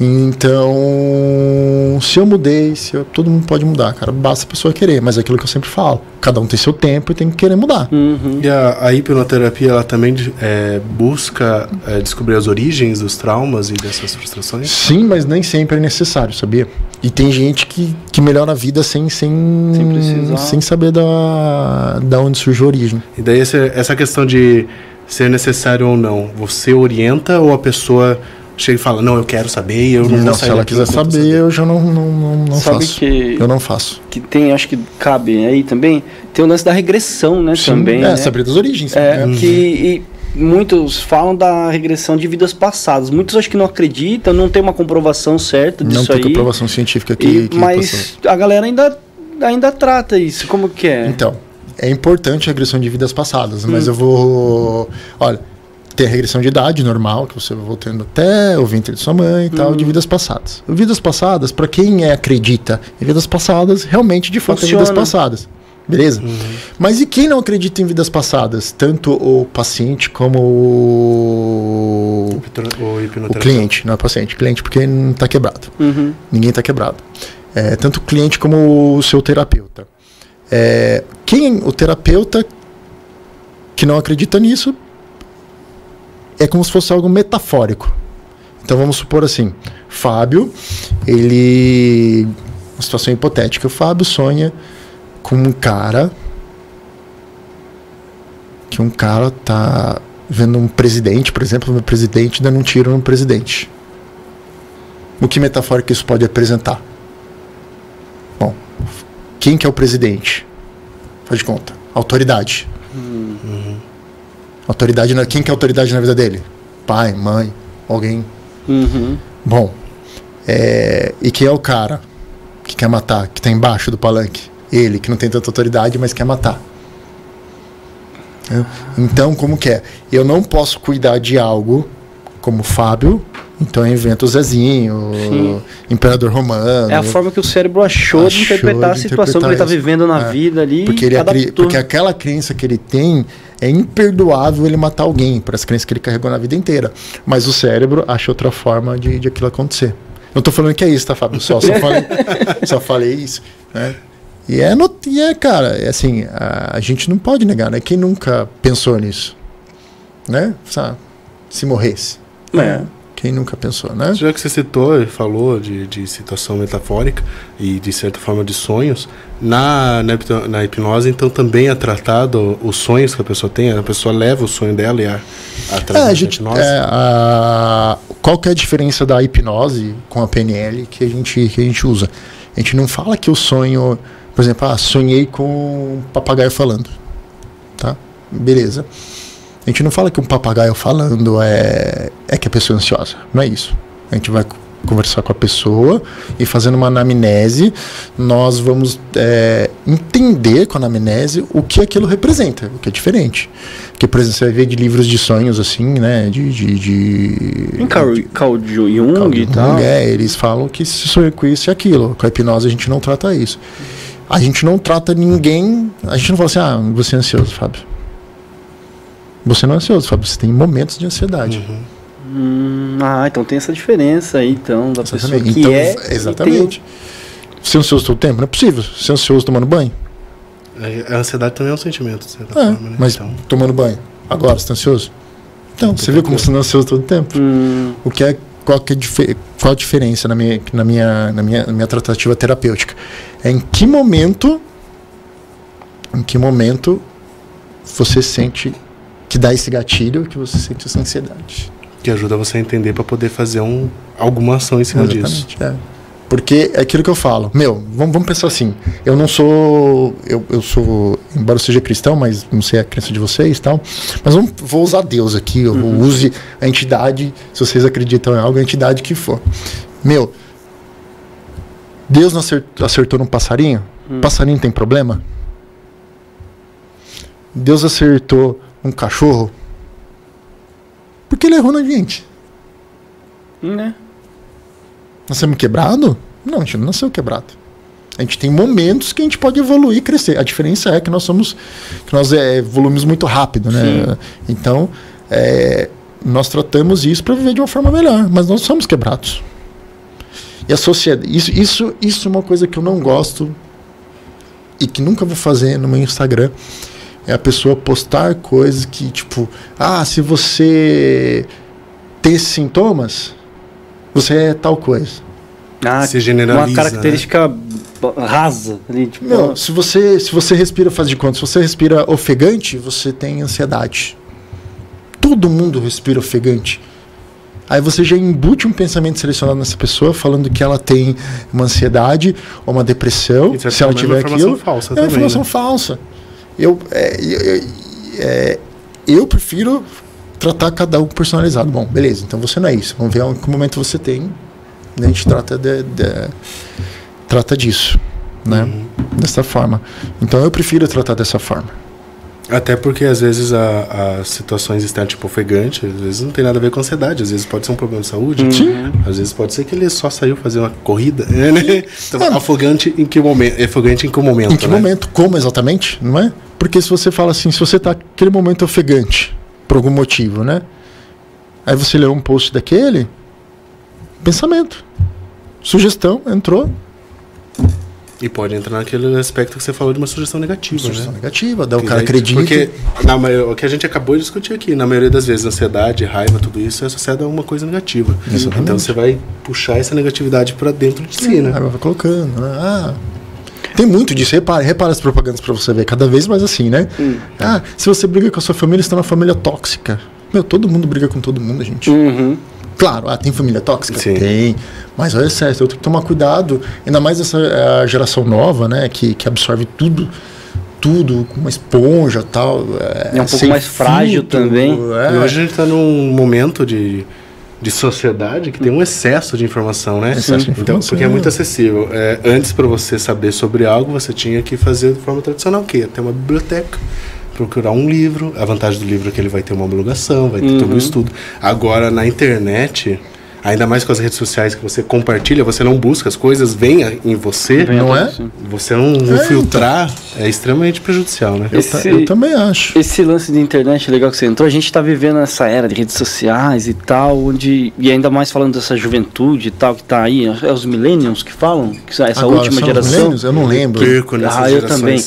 Então, se eu mudei, se eu- todo mundo pode mudar, cara. Basta a pessoa querer, mas é aquilo que eu sempre falo. Cada um tem seu tempo e tem que querer mudar. Uhum. E a, a hipnoterapia, ela também é, busca é, descobrir as origens dos traumas e dessas frustrações? Sim, mas nem sempre é necessário, sabia? E tem gente que, que melhora a vida sem, sem, Sem precisar. sem saber da, da onde surgiu a origem. E daí essa, essa questão de ser necessário ou não, você orienta ou a pessoa chega e fala, não, eu quero saber eu não, Não, vou se sair ela daqui quiser eu saber, eu já não, não, não, não Sabe faço. que, Eu não faço. que tem, acho que cabe aí também, tem o lance da regressão, né? Sim, também. é, né? saber das origens. É, né? que e muitos falam da regressão de vidas passadas. Muitos acho que não acreditam, não tem uma comprovação certa Não disso tem aí. comprovação científica que, E- que mas a galera ainda, ainda trata isso. Como que é? Então, é importante a regressão de vidas passadas, Hum. mas eu vou. Olha, tem a regressão de idade normal, que você vai voltando até o ventre de sua mãe e tal, Hum. de vidas passadas. Vidas passadas, para quem é, acredita em vidas passadas, realmente de fato é Funciona. vidas passadas. Beleza? Mas e quem não acredita em vidas passadas? Tanto o paciente como o, O o cliente, não é paciente, cliente porque não está quebrado. Uhum. Ninguém está quebrado. É, tanto o cliente como o seu terapeuta. É, quem o terapeuta que não acredita nisso é como se fosse algo metafórico. Então vamos supor assim, Fábio, ele uma situação hipotética, o Fábio sonha com um cara que um cara tá vendo um presidente, por exemplo, um presidente dando um tiro no presidente. O que metafórico isso pode apresentar? Bom, quem que é o presidente? Faz de conta. Autoridade. Autoridade na, quem que é autoridade na vida dele? Pai, mãe, alguém. Uhum. Bom, é, e quem é o cara que quer matar, que está embaixo do palanque? Ele, que não tem tanta autoridade, mas quer matar. Então, como que é? Eu não posso cuidar de algo como Fábio, então eu invento o Zezinho, Sim. Imperador Romano. É a forma que o cérebro achou, de Achou interpretar a de situação que ele está interpretar vivendo na É. vida ali. Porque, ele e porque aquela crença que ele tem é imperdoável ele matar alguém, para as crenças que ele carregou na vida inteira. Mas o cérebro acha outra forma de, de aquilo acontecer. Não tô falando que é isso, tá, Fábio? Só, só, falei, só falei isso. Né? E é, no, e é, cara, é assim, a, a gente não pode negar, né? Quem nunca pensou nisso? Né? Sabe? Se morresse. É. Quem nunca pensou, né? Já que você citou e falou de, de situação metafórica e de certa forma de sonhos, na, na, na hipnose então também é tratado os sonhos que a pessoa tem, a pessoa leva o sonho dela e a, através É, a gente, hipnose. é, a- qual que é a diferença da hipnose com a PNL que a gente, que a gente usa? A gente não fala que o sonho, por exemplo, ah, sonhei com um papagaio falando. Tá? Beleza. A gente não fala que um papagaio falando é, é que a pessoa é ansiosa. Não é isso. A gente vai co- conversar com a pessoa e fazendo uma anamnese, nós vamos é, entender com a anamnese o que aquilo representa, o que é diferente. Porque, por exemplo, você vai ver de livros de sonhos, assim, né? De. de, de Em Carl, Carl Jung Carl e tal. É, eles falam que se sonha com isso e aquilo. Com a hipnose a gente não trata isso. A gente não trata ninguém. A gente não fala assim, ah, você é ansioso, Fábio. Você não é ansioso, Fábio. Você tem momentos de ansiedade. Hum, ah, então tem essa diferença aí, então, da pessoa Exatamente. que Então, é. e tem- Exatamente. Ser ansioso todo o tempo? Não é possível. Ser ansioso tomando banho? A ansiedade também é um sentimento, de certa É, forma, né? mas Então, tomando banho. Agora, você tá ansioso? Então, você viu como você não é ansioso todo o tempo? Hum, O que é, qual, que é dife- qual a diferença na minha, na, minha, na, minha, na minha tratativa terapêutica? É em que momento em que momento você sente que dá esse gatilho, que você sente essa ansiedade. que ajuda você a entender para poder fazer um, alguma ação em cima disso. É. Porque é aquilo que eu falo. Meu, vamos, vamos pensar assim. Eu não sou. Eu, eu sou. Embora eu seja cristão, mas não sei a crença de vocês e tal. Mas vamos, vou usar Deus aqui. Eu use a entidade, se vocês acreditam em algo, a entidade que for. Meu, Deus não acertou, acertou num passarinho? Passarinho tem problema? Deus acertou um cachorro? Porque ele errou na gente. né? Nascemos quebrado? Não, a gente não nasceu quebrado. A gente tem momentos que a gente pode evoluir e crescer. A diferença é que nós somos. que nós é, evoluímos muito rápido, né? Então, é, nós tratamos isso para viver de uma forma melhor, mas nós somos quebrados. E a sociedade. Isso, isso, isso é uma coisa que eu não gosto e que nunca vou fazer no meu Instagram. É a pessoa postar coisas que, tipo, ah, se você tem esses sintomas, você é tal coisa. Ah, Se generaliza, uma característica rasa. Ali, tipo, Não, se você, se você respira, faz de conta, se você respira ofegante, você tem ansiedade. Todo mundo respira ofegante. Aí você já embute um pensamento selecionado nessa pessoa, falando que ela tem uma ansiedade ou uma depressão, de certa se ela forma, é tiver uma informação aquilo. falsa é uma também, informação né? falsa. Eu, é, eu, é, eu prefiro tratar cada um personalizado. Bom, beleza, então você não é isso. Vamos ver em que momento você tem. A gente trata, de, de- trata disso, né? Uhum. Dessa forma. Então eu prefiro tratar dessa forma. Até porque às vezes a- as situações externas, tipo ofegante, às vezes não tem nada a ver com ansiedade, às vezes pode ser um problema de saúde. Sim. Às vezes pode ser que ele só saiu fazer uma corrida, é, né? Então, Mano. afogante em que momento? Afogante em que momento, Em que né? momento? Como exatamente? Não é? Porque se você fala assim, se você tá naquele momento ofegante, por algum motivo, né? Aí você leu um post daquele, pensamento. Sugestão, entrou. E pode entrar naquele aspecto que você falou de uma sugestão negativa, Sugestão né? negativa, daí o cara acredita. Porque na maio- o que a gente acabou de discutir aqui, na maioria das vezes, ansiedade, raiva, tudo isso é associado a uma coisa negativa. Exatamente. Então você vai puxar essa negatividade pra dentro de si, Aí né? vai colocando, né? Ah, tem muito disso. Repara, repara as propagandas pra você ver. Cada vez mais assim, né? Ah, se você briga com a sua família, você tá numa família tóxica. Meu, todo mundo briga com todo mundo, gente. Uhum. Claro, ah, tem família tóxica? Sim. Tem. Mas olha sério, eu tenho que tomar cuidado. Ainda mais essa eh, geração nova, né? Que, que absorve tudo, tudo com uma esponja e tal. É um pouco mais frágil também. é. E hoje a gente tá num momento de, de sociedade que tem um excesso de informação, né? Excesso de Então, informação. porque é muito acessível. É, antes, para você saber sobre algo, você tinha que fazer de forma tradicional, o quê? Ter uma biblioteca, procurar um livro. A vantagem do livro é que ele vai ter uma homologação, vai ter todo Uhum. o estudo. Agora, na internet... Ainda mais com as redes sociais que você compartilha, você não busca, as coisas vêm a- em você. Vem Não é? Você não, não É, filtrar é extremamente prejudicial, né? Eu, Esse- eu também acho. Esse lance de internet legal que você entrou, a gente tá vivendo essa era de redes sociais e tal, onde. E ainda mais falando dessa juventude e tal, que tá aí, é os millennials que falam, que essa Agora, última são os geração. millennials? Eu não lembro. Perco nessas Ah, eu gerações. também.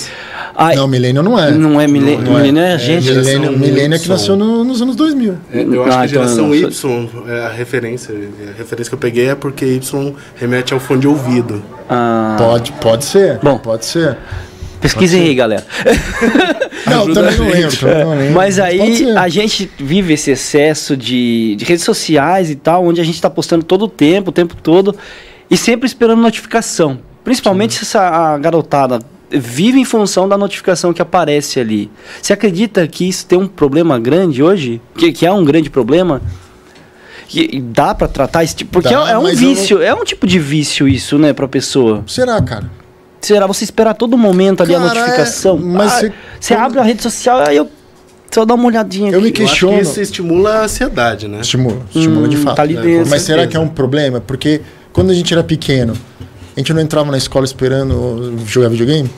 Ah, Não, milênio não é. não é milênio, não é. milênio é a É, gente. geração Milênio, milênio é que nasceu no- nos anos 2000. É, Eu acho Ah, que a então geração eu Y é a referência. A referência que eu peguei é porque Y remete ao fone de ouvido. Ah, Pode, pode ser. Bom. pode ser. pesquisem aí, galera. Não, também a não lembro. não lembro. Mas aí a gente vive esse excesso de, de redes sociais e tal, onde a gente está postando todo o tempo, o tempo todo, e sempre esperando notificação. Principalmente se essa a garotada vive em função da notificação que aparece ali. Você acredita que isso tem um problema grande hoje? Que, que é um grande problema? Que dá para tratar esse tipo? Porque Dá, é, é um vício, é um tipo de vício isso, né, pra pessoa. Será, cara? Será você esperar todo momento ali a Cara, notificação? é, mas Ah, você- você abre a rede social, aí eu só dar uma olhadinha Eu me aqui. Eu acho questiono. que isso estimula a ansiedade, né? Estimula, estimula de Hum, fato. tá ali É, dentro. Mas será certeza. que é um problema? Porque quando a gente era pequeno, a gente não entrava na escola esperando jogar videogame?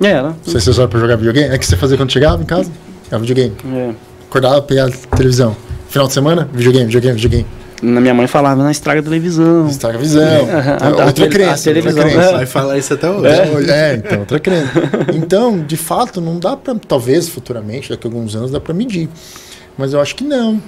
É, né? Você se horas pra jogar videogame? É que você fazia quando chegava em casa? Jogava videogame. É. Acordava, pegava a televisão. Final de semana? Videogame, videogame, videogame. Na minha mãe falava, não estraga a televisão. Estraga a visão. A- a outra tele- crença. a televisão, outra crença. Vai falar isso até hoje. É, é, então, outra crença. Então, de fato, não dá pra. Talvez futuramente, daqui a alguns anos, dá pra medir. Mas eu acho que não.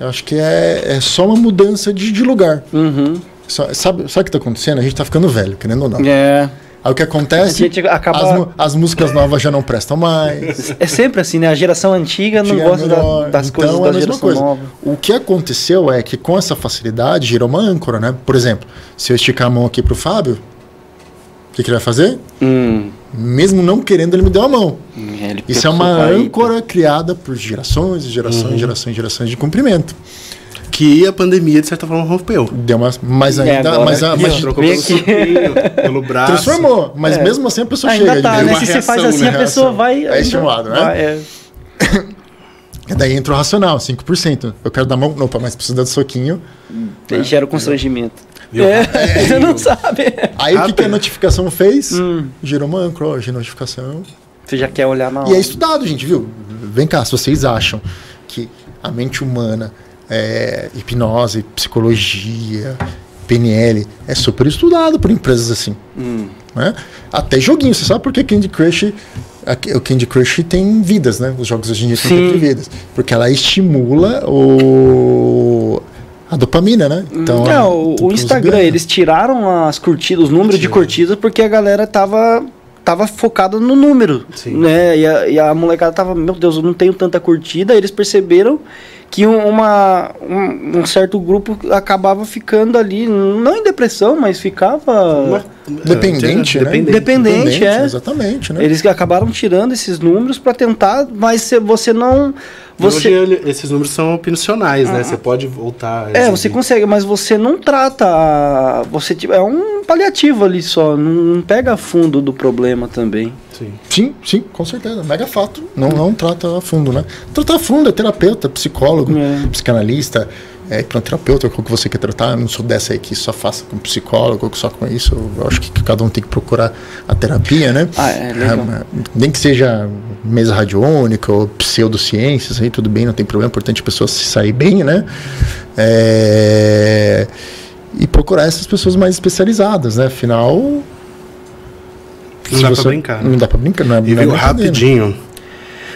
Eu acho que é, é só uma mudança de, de lugar. Uhum. Só- sabe, sabe o que tá acontecendo? A gente tá ficando velho, querendo ou não. É. Aí o que acontece? A gente acaba- as, as músicas novas já não prestam mais. É sempre assim, né? A geração antiga não Tinha gosta da- das Então, coisas é a da mesma geração coisa. nova. O que aconteceu é que com essa facilidade gerou uma âncora, né? Por exemplo, se eu esticar a mão aqui pro Fábio, o que, que ele vai fazer? Hum. Mesmo não querendo, ele me deu a mão. É, ele Isso é uma âncora criada por gerações, e gerações, gerações, gerações de cumprimento. Que a pandemia, de certa forma, rompeu. Deu uma, mas É, ainda, agora mas, a- mas. Trocou pelo aqui. sopinho, pelo braço. transformou. Mas É. mesmo assim a pessoa Ainda chega. tá, né? Se você faz assim, né? a pessoa Reação. vai. É estimulado, né? vai, é. E daí entra o racional, 5%. Eu quero dar mão, opa, mas precisa dar soquinho. Daí gera o constrangimento. Viu? É, você não sabe. Aí o que, que a Rápido. notificação fez? Hum. Gerou uma âncora, notificação. Você já quer olhar na E é estudado, gente, viu? Vem cá, se vocês acham que a mente humana, é, hipnose, psicologia, PNL, é super estudado por empresas assim. Hum. Né? Até joguinho, você sabe por que Candy Crush. aqui- O Candy Crush tem vidas, né? Os jogos hoje em dia têm vidas. Porque ela estimula o. a dopamina, né? Então, É, o, o Instagram, ganha. eles tiraram as curtidas, os números de curtidas, porque a galera tava, tava focada no número. Sim. Né? E, a, e a molecada tava, meu Deus, eu não tenho tanta curtida. Eles perceberam que um- uma, um, um certo grupo acabava ficando ali, não em depressão, mas ficava. Dependente, né? Dependente. Dependente, é. Exatamente, né? Eles acabaram tirando esses números para tentar, mas se você não. Hoje Você, ele- esses números são opcionais, né? Você pode voltar. É, exibir. você consegue, mas você não trata. Você tipo, é um paliativo ali só, não, não pega a fundo do problema também. Sim. Sim, sim, com certeza. Mega fato. Não, não trata a fundo, né? Trata a fundo é terapeuta, psicólogo, É. psicanalista, é hipnoterapeuta, qual que você quer tratar. Eu não sou dessa aí que só faça com psicólogo, só com isso. Eu acho que cada um tem que procurar a terapia, né? Ah, é, legal. mas nem que seja mesa radiônica ou pseudociências, aí tudo bem, não tem problema. É importante a pessoa se sair bem, né? É, E procurar essas pessoas mais especializadas, né? Afinal. Não dá pra você- brincar. né? Não dá pra brincar, não é, E viu, rapidinho.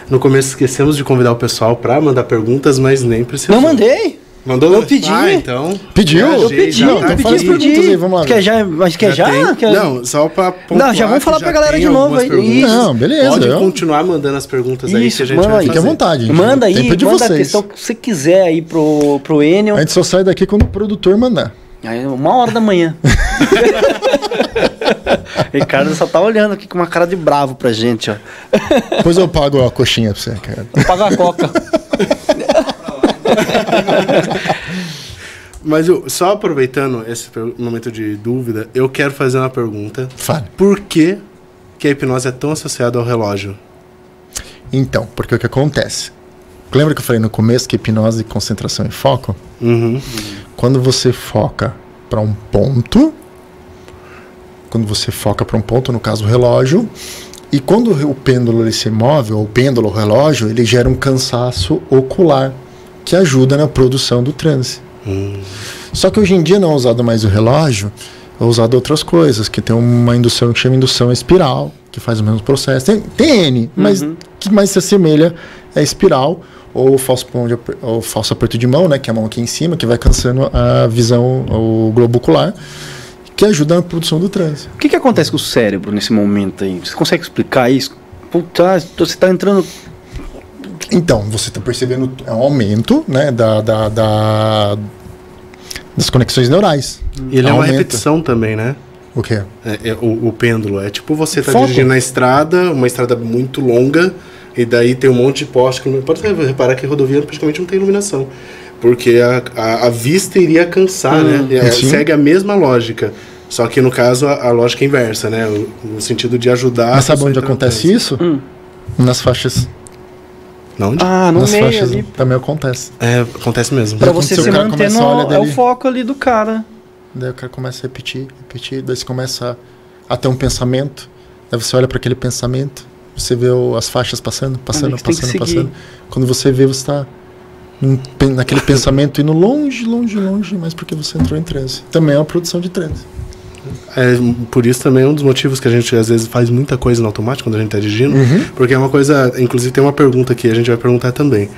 No começo esquecemos de convidar o pessoal pra mandar perguntas, mas nem precisou. Não mandei. Mandou? Eu pedi. Ah, então. Pediu? Já Eu pedi, já Não, eu então faz perguntas aí, vamos lá. Quer já, mas quer já? tem? Quer- Não, só pra Não, já vamos pontuar falar que pra galera de novo aí. perguntas. Não, beleza. Pode eu- continuar mandando as perguntas aí Isso, que a gente manda vai aí. Fique à vontade. gente. Manda tempo aí, é de manda a vocês. questão que você quiser aí pro, pro Enio. A gente só sai daqui quando o produtor mandar. Aí, uma hora da manhã. Ricardo só tá olhando aqui com uma cara de bravo pra gente, ó. Depois eu pago a coxinha pra você, cara. Paga a coca. Mas eu, só aproveitando esse momento de dúvida, eu quero fazer uma pergunta. Fale. Por que, que a hipnose é tão associada ao relógio? Então, porque o que acontece? Lembra que eu falei no começo que hipnose, concentração e foco? Uhum. Quando você foca para um ponto, quando você foca para um ponto, no caso o relógio, e quando o pêndulo ele se move, ou o pêndulo, o relógio, ele gera um cansaço ocular que ajuda na produção do transe. Só que hoje em dia não é usado mais o relógio, é usado outras coisas, que tem uma indução que chama indução espiral, que faz o mesmo processo. Tem, tem N, mas que mais se assemelha é espiral ou falso, de ou falso aperto de mão, né, que é a mão aqui em cima, que vai cansando a visão, o globo ocular, que ajuda na produção do transe. O que, que acontece com o cérebro nesse momento aí? Você consegue explicar isso? Puta, você tá entrando. Então, você está percebendo é um aumento né, da, da- da- das conexões neurais. E ele é uma Aumenta. repetição também, né? O quê? É, é, o, o pêndulo. É tipo você tá Foco. dirigindo na estrada, uma estrada muito longa, e daí tem um monte de poste. que- Pode reparar que a rodovia praticamente não tem iluminação. Porque a, a, a vista iria cansar, né? E, é, Sim. segue a mesma lógica. Só que no caso a, a lógica é inversa, né? O- No sentido de ajudar. Mas sabe onde acontece isso? Hum. Nas faixas. Onde? Ah, no nas meio faixas ali. também acontece. É, acontece mesmo. Pra você se manter no. É o dele- foco ali do cara. Daí o cara começa a repetir, repetir, daí você começa a ter um pensamento, daí você olha para aquele pensamento, você vê o- as faixas passando, passando, que passando, passando. Quando você vê, você está naquele pensamento indo longe, longe, longe, mas porque você entrou em transe. Também é uma produção de transe. É, por isso também é um dos motivos que a gente às vezes faz muita coisa no automático quando a gente tá dirigindo. Porque é uma coisa. Inclusive tem uma pergunta que a gente vai perguntar também.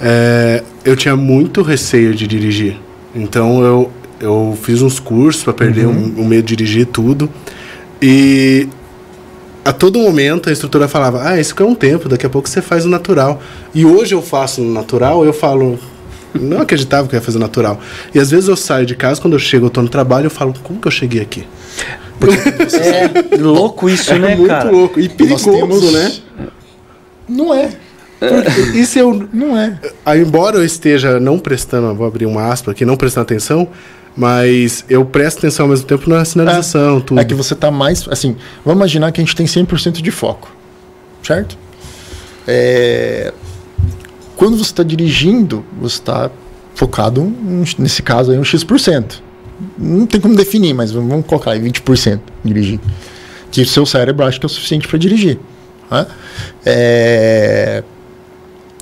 É, eu tinha muito receio de dirigir. Então eu, eu fiz uns cursos para perder o o medo de dirigir tudo. E a todo momento a instrutora falava: Ah, isso é um tempo, daqui a pouco você faz o natural. E hoje eu faço no natural, eu falo. Não acreditava que eu ia fazer natural. E às vezes eu saio de casa, quando eu chego, eu tô no trabalho, eu falo, como que eu cheguei aqui? É louco isso, é né, muito cara? louco. E perigoso, temos- né? Não é, Porque, e se eu. não é. ah, Embora eu esteja não prestando, vou abrir uma aspa aqui, não prestando atenção, mas eu presto atenção ao mesmo tempo na sinalização, tudo. É que você tá mais. Assim, vamos imaginar que a gente tem 100% de foco. Certo? É, quando você está dirigindo, você está focado, um- nesse caso aí, um X%. Não tem como definir, mas vamos colocar aí 20% dirigir. Que o seu cérebro acha que é o suficiente para dirigir. né? É,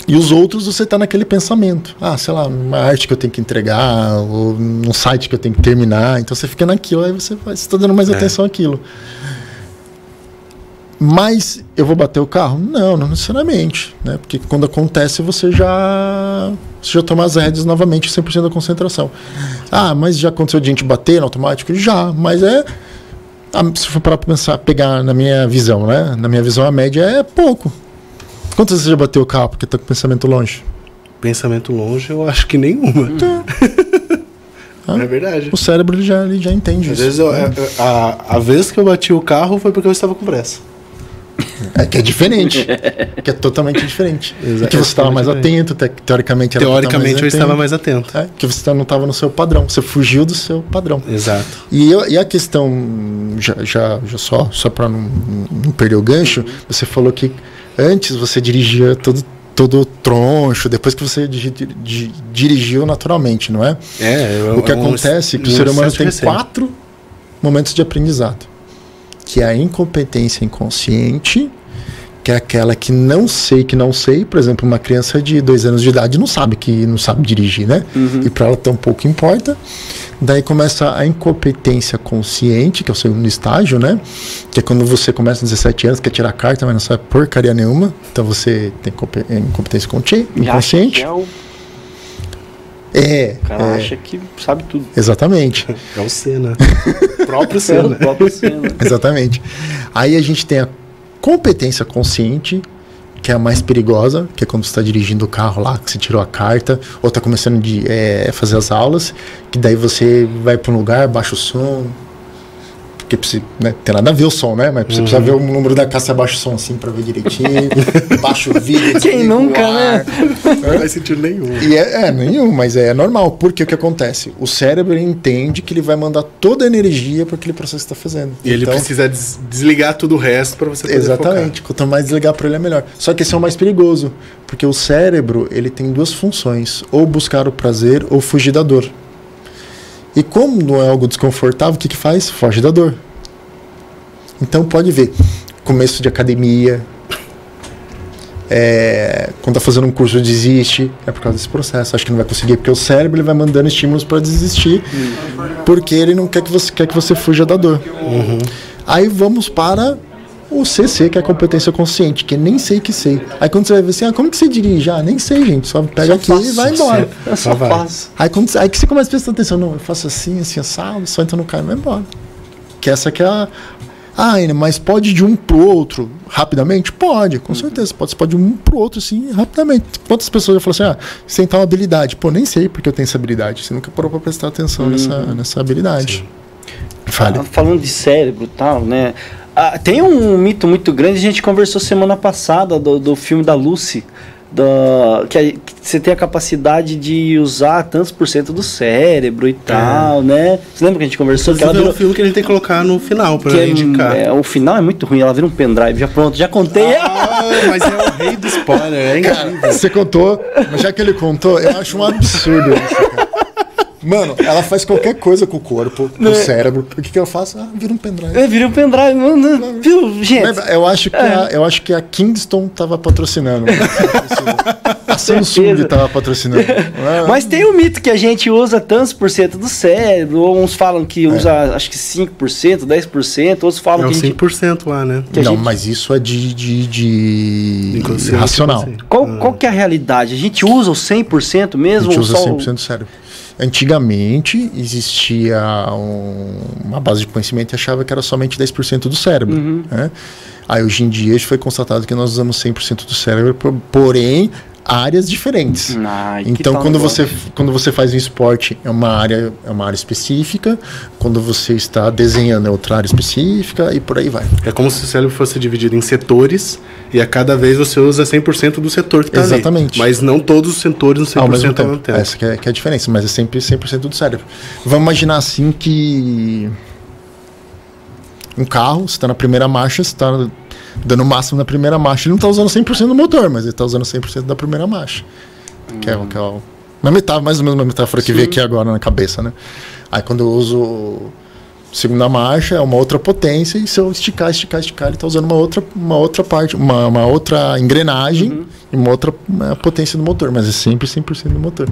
E os outros você está naquele pensamento. Ah, sei lá, uma arte que eu tenho que entregar, ou num site que eu tenho que terminar. Então você fica naquilo, aí você está dando mais É. atenção àquilo. Mas eu vou bater o carro? Não, não necessariamente. Né? Porque quando acontece, você já, você já toma as rédeas novamente, 100% da concentração. Ah, mas já aconteceu de gente bater no automático? Já, mas é. Se for para pensar, pegar na minha visão, né? Na minha visão, a média é pouco. Quantas vezes você já bateu o carro porque tá com pensamento longe? Pensamento longe, eu acho que nenhuma. Ah. É verdade. O cérebro ele já, ele já entende Às isso. vezes eu- é, a, a vez que eu bati o carro foi porque eu estava com pressa. É que é diferente. que é totalmente diferente. Exa- E que você estava mais exatamente atento, te- teoricamente Teoricamente eu mais estava atento. mais atento. É, que você não estava no seu padrão, você fugiu do seu padrão. Exato. E, eu- e a questão, já, já, já só, só para não, não perder o gancho, você falou que antes você dirigia todo, todo troncho, depois que você di- di- dirigiu naturalmente, não é? É, eu- o que é um- acontece é que o um ser humano tem quatro momentos de aprendizado. Que é a incompetência inconsciente, que é aquela que não sei que não sei. Por exemplo, uma criança de dois anos de idade não sabe que não sabe dirigir, né? E para ela tão pouco importa. Daí começa a incompetência consciente, que é o segundo estágio, né? Que é quando você começa com 17 anos, quer tirar carta, mas não sabe porcaria nenhuma. Então você tem compe- incompetência inconsciente. é o É, o cara é, acha que sabe tudo. exatamente. É o Senna. o próprio É o Senna. próprio Senna. Exatamente. Aí a gente tem a competência consciente, que é a mais perigosa, que é quando você está dirigindo o carro lá, que você tirou a carta, ou está começando de é, fazer as aulas, que daí você vai para um lugar, baixa o som. Porque precisa, né, tem nada a ver o som, né? Mas você precisa ver o número da caixa, abaixa o som assim para ver direitinho, baixa o vídeo. Quem nunca, né? Não faz sentido nenhum. E é, é, nenhum, mas é normal. Porque o que acontece? O cérebro ele entende que ele vai mandar toda a energia para aquele processo que está fazendo. E ele Então- precisa des- desligar tudo o resto para você poder Exatamente. Quanto mais desligar para ele é melhor. Só que esse é o mais perigoso, porque o cérebro ele tem duas funções: ou buscar o prazer ou fugir da dor. E como não é algo desconfortável, o que que faz? Foge da dor. Então pode ver, começo de academia, é, quando tá fazendo um curso desiste, é por causa desse processo. Acho que não vai conseguir porque o cérebro ele vai mandando estímulos para desistir, porque ele não quer que você quer que você fuja da dor. Aí vamos para o CC, que é a competência consciente, que nem sei que sei. Aí quando você vai ver assim, ah, como que você dirige? Ah, nem sei, gente. Só pega aqui e vai embora. Eu só Só vai. faço. Aí, quando, aí que você começa a prestar atenção, não, eu faço assim, assim, assado, só entra no carro e vai embora. Que essa que é a. Ah, Ine, mas pode de um pro outro rapidamente? Pode, com certeza. Pode, você pode de um pro outro, assim, rapidamente. Quantas pessoas já falaram assim, ah, tem tal habilidade? Pô, nem sei porque eu tenho essa habilidade. Você nunca parou pra prestar atenção nessa, nessa habilidade. Fale. Ah, Falando de cérebro e tal, né? Ah, tem um mito muito grande, a gente conversou semana passada do, do filme da Lucy. Da, que, a- que você tem a capacidade de usar tantos por cento do cérebro e tal, né? Você lembra que a gente conversou? Que ela é um virou, filme que a gente tem que colocar no final pra que é- indicar. é, o final é muito ruim, ela vira um pendrive. Já pronto, já contei. Ah, mas é o rei do spoiler, é incrível. Você contou, mas já que ele contou, eu acho um absurdo isso, cara. Mano, ela faz qualquer coisa com o corpo, com o cérebro. O que, que eu faço? Ah, vira um pendrive. É, vira um pendrive, mano, viu, gente? Eu acho, que a, eu acho que a Kingston tava patrocinando. A Samsung tava patrocinando. Mas tem o mito que a gente usa tantos por cento do cérebro, ou uns falam que usa acho que 5%, 10%, outros falam É que a gente 5% lá, né? a não, gente- mas isso é de, de, de Inconsciente, racional. Qual, qual que é a realidade? A gente usa o 100% A mesmo? gente ou usa só o- 100% do cérebro. Antigamente existia um- uma base de conhecimento e achava que era somente 10% do cérebro. Uhum. né? Aí hoje em dia foi constatado que nós usamos 100% do cérebro, por- porém áreas diferentes. Ai, Então, quando você, quando você faz um esporte, é uma área, é uma área específica. Quando você está desenhando, é outra área específica e por aí vai. É como se o cérebro fosse dividido em setores e a cada vez você usa 100% do setor que tá ali. Exatamente. Mas não todos os setores no 100% Ao mesmo ao tempo. mesmo tempo. Essa que é, que é a diferença, mas é sempre 100% do cérebro. Vamos imaginar assim que um carro, você está na primeira marcha, você está dando o máximo na primeira marcha, ele não está usando 100% do motor, mas ele está usando 100% da primeira marcha. Que é, que é o- uma metáfora, mais ou menos uma metáfora que veio aqui agora na cabeça, né? Aí quando eu uso segunda marcha, é uma outra potência, e se eu esticar, esticar, esticar, ele está usando uma outra, uma outra parte, uma, uma outra engrenagem e uma outra uma potência do motor, mas é sempre 100% do motor.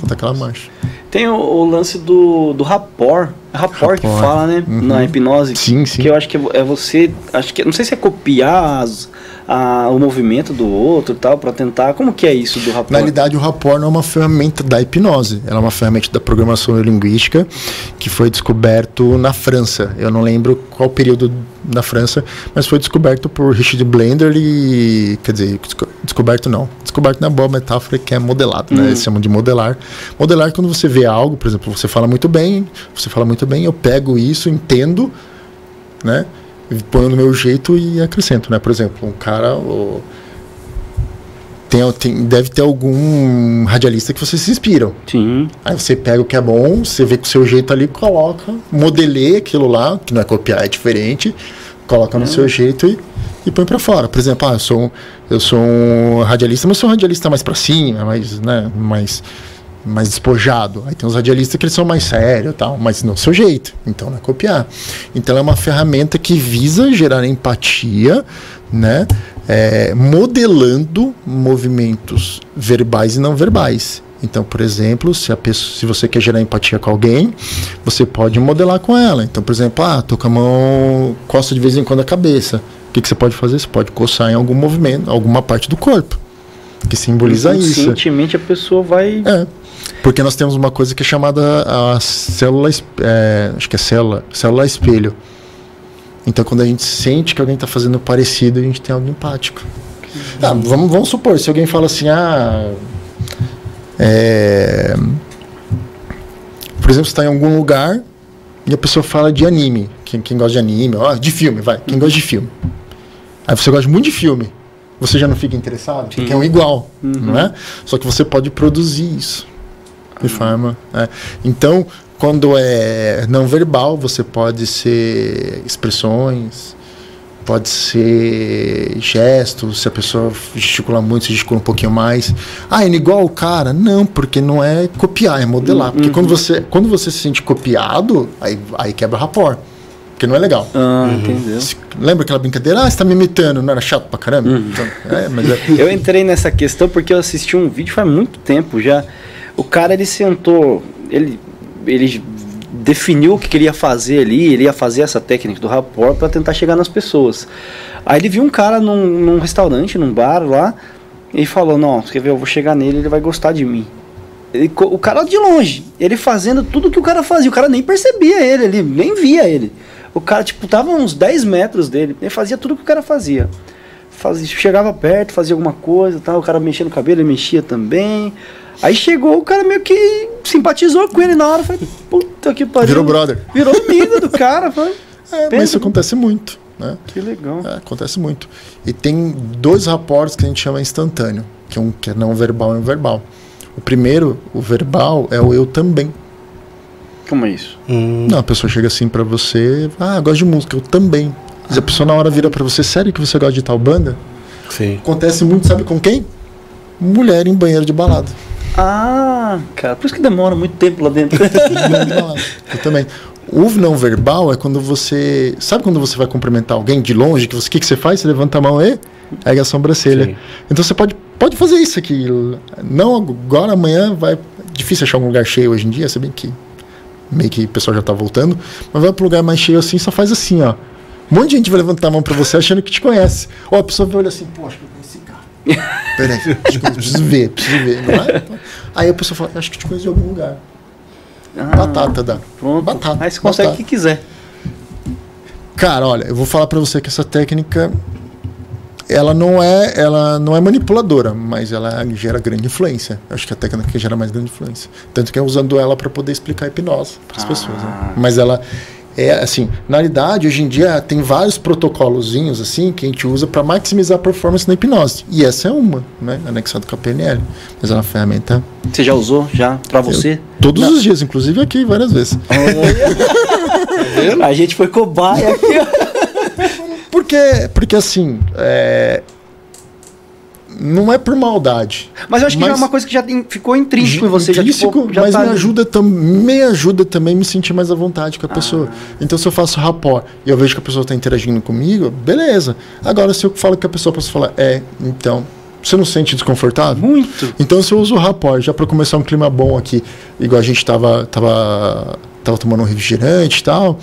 Conta aquela marcha. Tem o, o lance do, do rapport. É rapport que Rapport. fala, né? Uhum. Na hipnose. Sim, sim. Que eu acho que é você. Acho que. Não sei se é copiar as- a- o movimento do outro e tal, pra tentar. Como que é isso do rapport? Na realidade, o rapport não é uma ferramenta da hipnose, ela é uma ferramenta da programação neurolinguística que foi descoberto na França. Eu não lembro qual período na França, mas foi descoberto por Richard Blender e. Quer dizer, desco- descoberto não. Descoberto na boa metáfora que é modelado, né? Eles chamam de modelar. Modelar é quando você vê algo, por exemplo, você fala muito bem, você fala muito bem, eu pego isso, entendo, né? Ponho no meu jeito e acrescento, né? Por exemplo, um cara. o- tem, tem- deve ter algum radialista que vocês se inspiram. Sim. Aí você pega o que é bom, você vê com o seu jeito ali, coloca, modelei aquilo lá, que não é copiar, é diferente, coloca no seu jeito e, e põe pra fora. Por exemplo, ah, eu sou um, eu sou um radialista, mas sou um radialista mais pra cima, mais, né, mais, mais despojado. Aí tem uns radialistas que eles são mais sérios tal, mas no seu jeito. Então não é copiar. Então é uma ferramenta que visa gerar empatia, né? é, modelando movimentos verbais e não verbais. Então, por exemplo, se, a pessoa, se você quer gerar empatia com alguém, você pode modelar com ela. Então, por exemplo, ah, com a mão, coça de vez em quando a cabeça. O que, que você pode fazer? Você pode coçar em algum movimento, alguma parte do corpo, que simboliza isso. Inconscientemente a pessoa vai. É. Porque nós temos uma coisa que é chamada a célula, é, acho que é célula, célula espelho. Então, quando a gente sente que alguém está fazendo parecido, a gente tem algo empático. Tá, vamos, vamos supor, se alguém fala assim, ah. é, por exemplo, você está em algum lugar e a pessoa fala de anime. Quem, quem gosta de anime, ó, de filme, vai. Quem gosta de filme. Aí você gosta muito de filme. Você já não fica interessado? Porque é um igual, não é? Só que você pode produzir isso de forma. é. Então, quando é não verbal, você pode ser expressões, pode ser gestos, se a pessoa gesticula muito, você gesticula um pouquinho mais. Ah, indo igual o cara? Não, porque não é copiar, é modelar. Porque quando você, quando você se sente copiado, aí, aí quebra rapport. Porque não é legal. Ah, entendeu? Se- Lembra aquela brincadeira? Ah, você tá me imitando, não era chato pra caramba? Então, é, mas é, Eu entrei nessa questão porque eu assisti um vídeo faz muito tempo já. O cara ele sentou, ele, ele definiu o que queria fazer ali, ele ia fazer essa técnica do rapport para tentar chegar nas pessoas. Aí ele viu um cara num, num restaurante, num bar lá, e falou: Não, quer ver? Eu vou chegar nele, ele vai gostar de mim. Ele o cara de longe, ele fazendo tudo que o cara fazia, o cara nem percebia ele, ele nem via ele. O cara, tipo, tava uns 10 metros dele, ele fazia tudo que o cara fazia fazia, chegava perto, fazia alguma coisa, tal, o cara mexia no cabelo, ele mexia também. Aí chegou, o cara meio que simpatizou com ele na hora, falei, puta que pariu. Virou brother. Virou amigo do cara, foi. é, mas isso acontece muito. Né? Que legal. É, acontece muito. E tem dois raportes que a gente chama instantâneo, que um que é não verbal e um verbal. O primeiro, o verbal, é o eu também. Como é isso? Hum, Não, a pessoa chega assim pra você, ah, eu gosto de música, eu também. Mas a pessoa na hora vira pra você, sério que você gosta de tal banda? sim. Acontece muito, sabe com quem? Mulher em banheiro de balada. Ah, cara, por isso que demora muito tempo lá dentro. Eu também. O não verbal é quando você. Sabe quando você vai cumprimentar alguém de longe? que você- O que, que você faz? Você levanta a mão e ergue a sobrancelha. Sim. Então você pode pode fazer isso aqui. Não agora, amanhã vai. Difícil achar um lugar cheio hoje em dia, se bem que meio que o pessoal já tá voltando. Mas vai para um lugar mais cheio assim, só faz assim, ó. Um monte de gente vai levantar a mão para você achando que te conhece. Ó, a pessoa vai olhar assim, pô, acho que eu conheço esse cara. Peraí, preciso ver, preciso ver. Não é? Aí a pessoa fala, acho que te conheço de algum lugar. Ah, Batata dá. Pronto. Batata. Aí você consegue o que quiser. Cara, olha, eu vou falar pra você que essa técnica ela não é, ela não é manipuladora, mas ela gera grande influência. Eu Acho que a técnica que gera mais grande influência. Tanto que é usando ela para poder explicar a hipnose para as Ah. pessoas. Né? Mas ela é assim, na realidade, hoje em dia tem vários protocolozinhos assim que a gente usa para maximizar a performance na hipnose. E essa é uma, né, anexado com a PNL. Mas é uma ferramenta Você já usou? Já? Pra você? todos os dias, inclusive aqui várias vezes. a gente foi cobaia aqui, ó. Porque, porque assim, é, não é por maldade. Mas eu acho que já é uma coisa que já ficou intrínseco em você. Já, Intrínseco, tipo, já mas tá me ajuda, tam, me ajuda também a me sentir mais à vontade com a pessoa. Ah. Então, se eu faço rapport e eu vejo que a pessoa está interagindo comigo, beleza. Agora, se eu falo que a pessoa posso falar, é, então, você não se sente desconfortável? Muito. Então, se eu uso o rapport já para começar um clima bom aqui, igual a gente tava, tava, tava tomando um refrigerante e tal,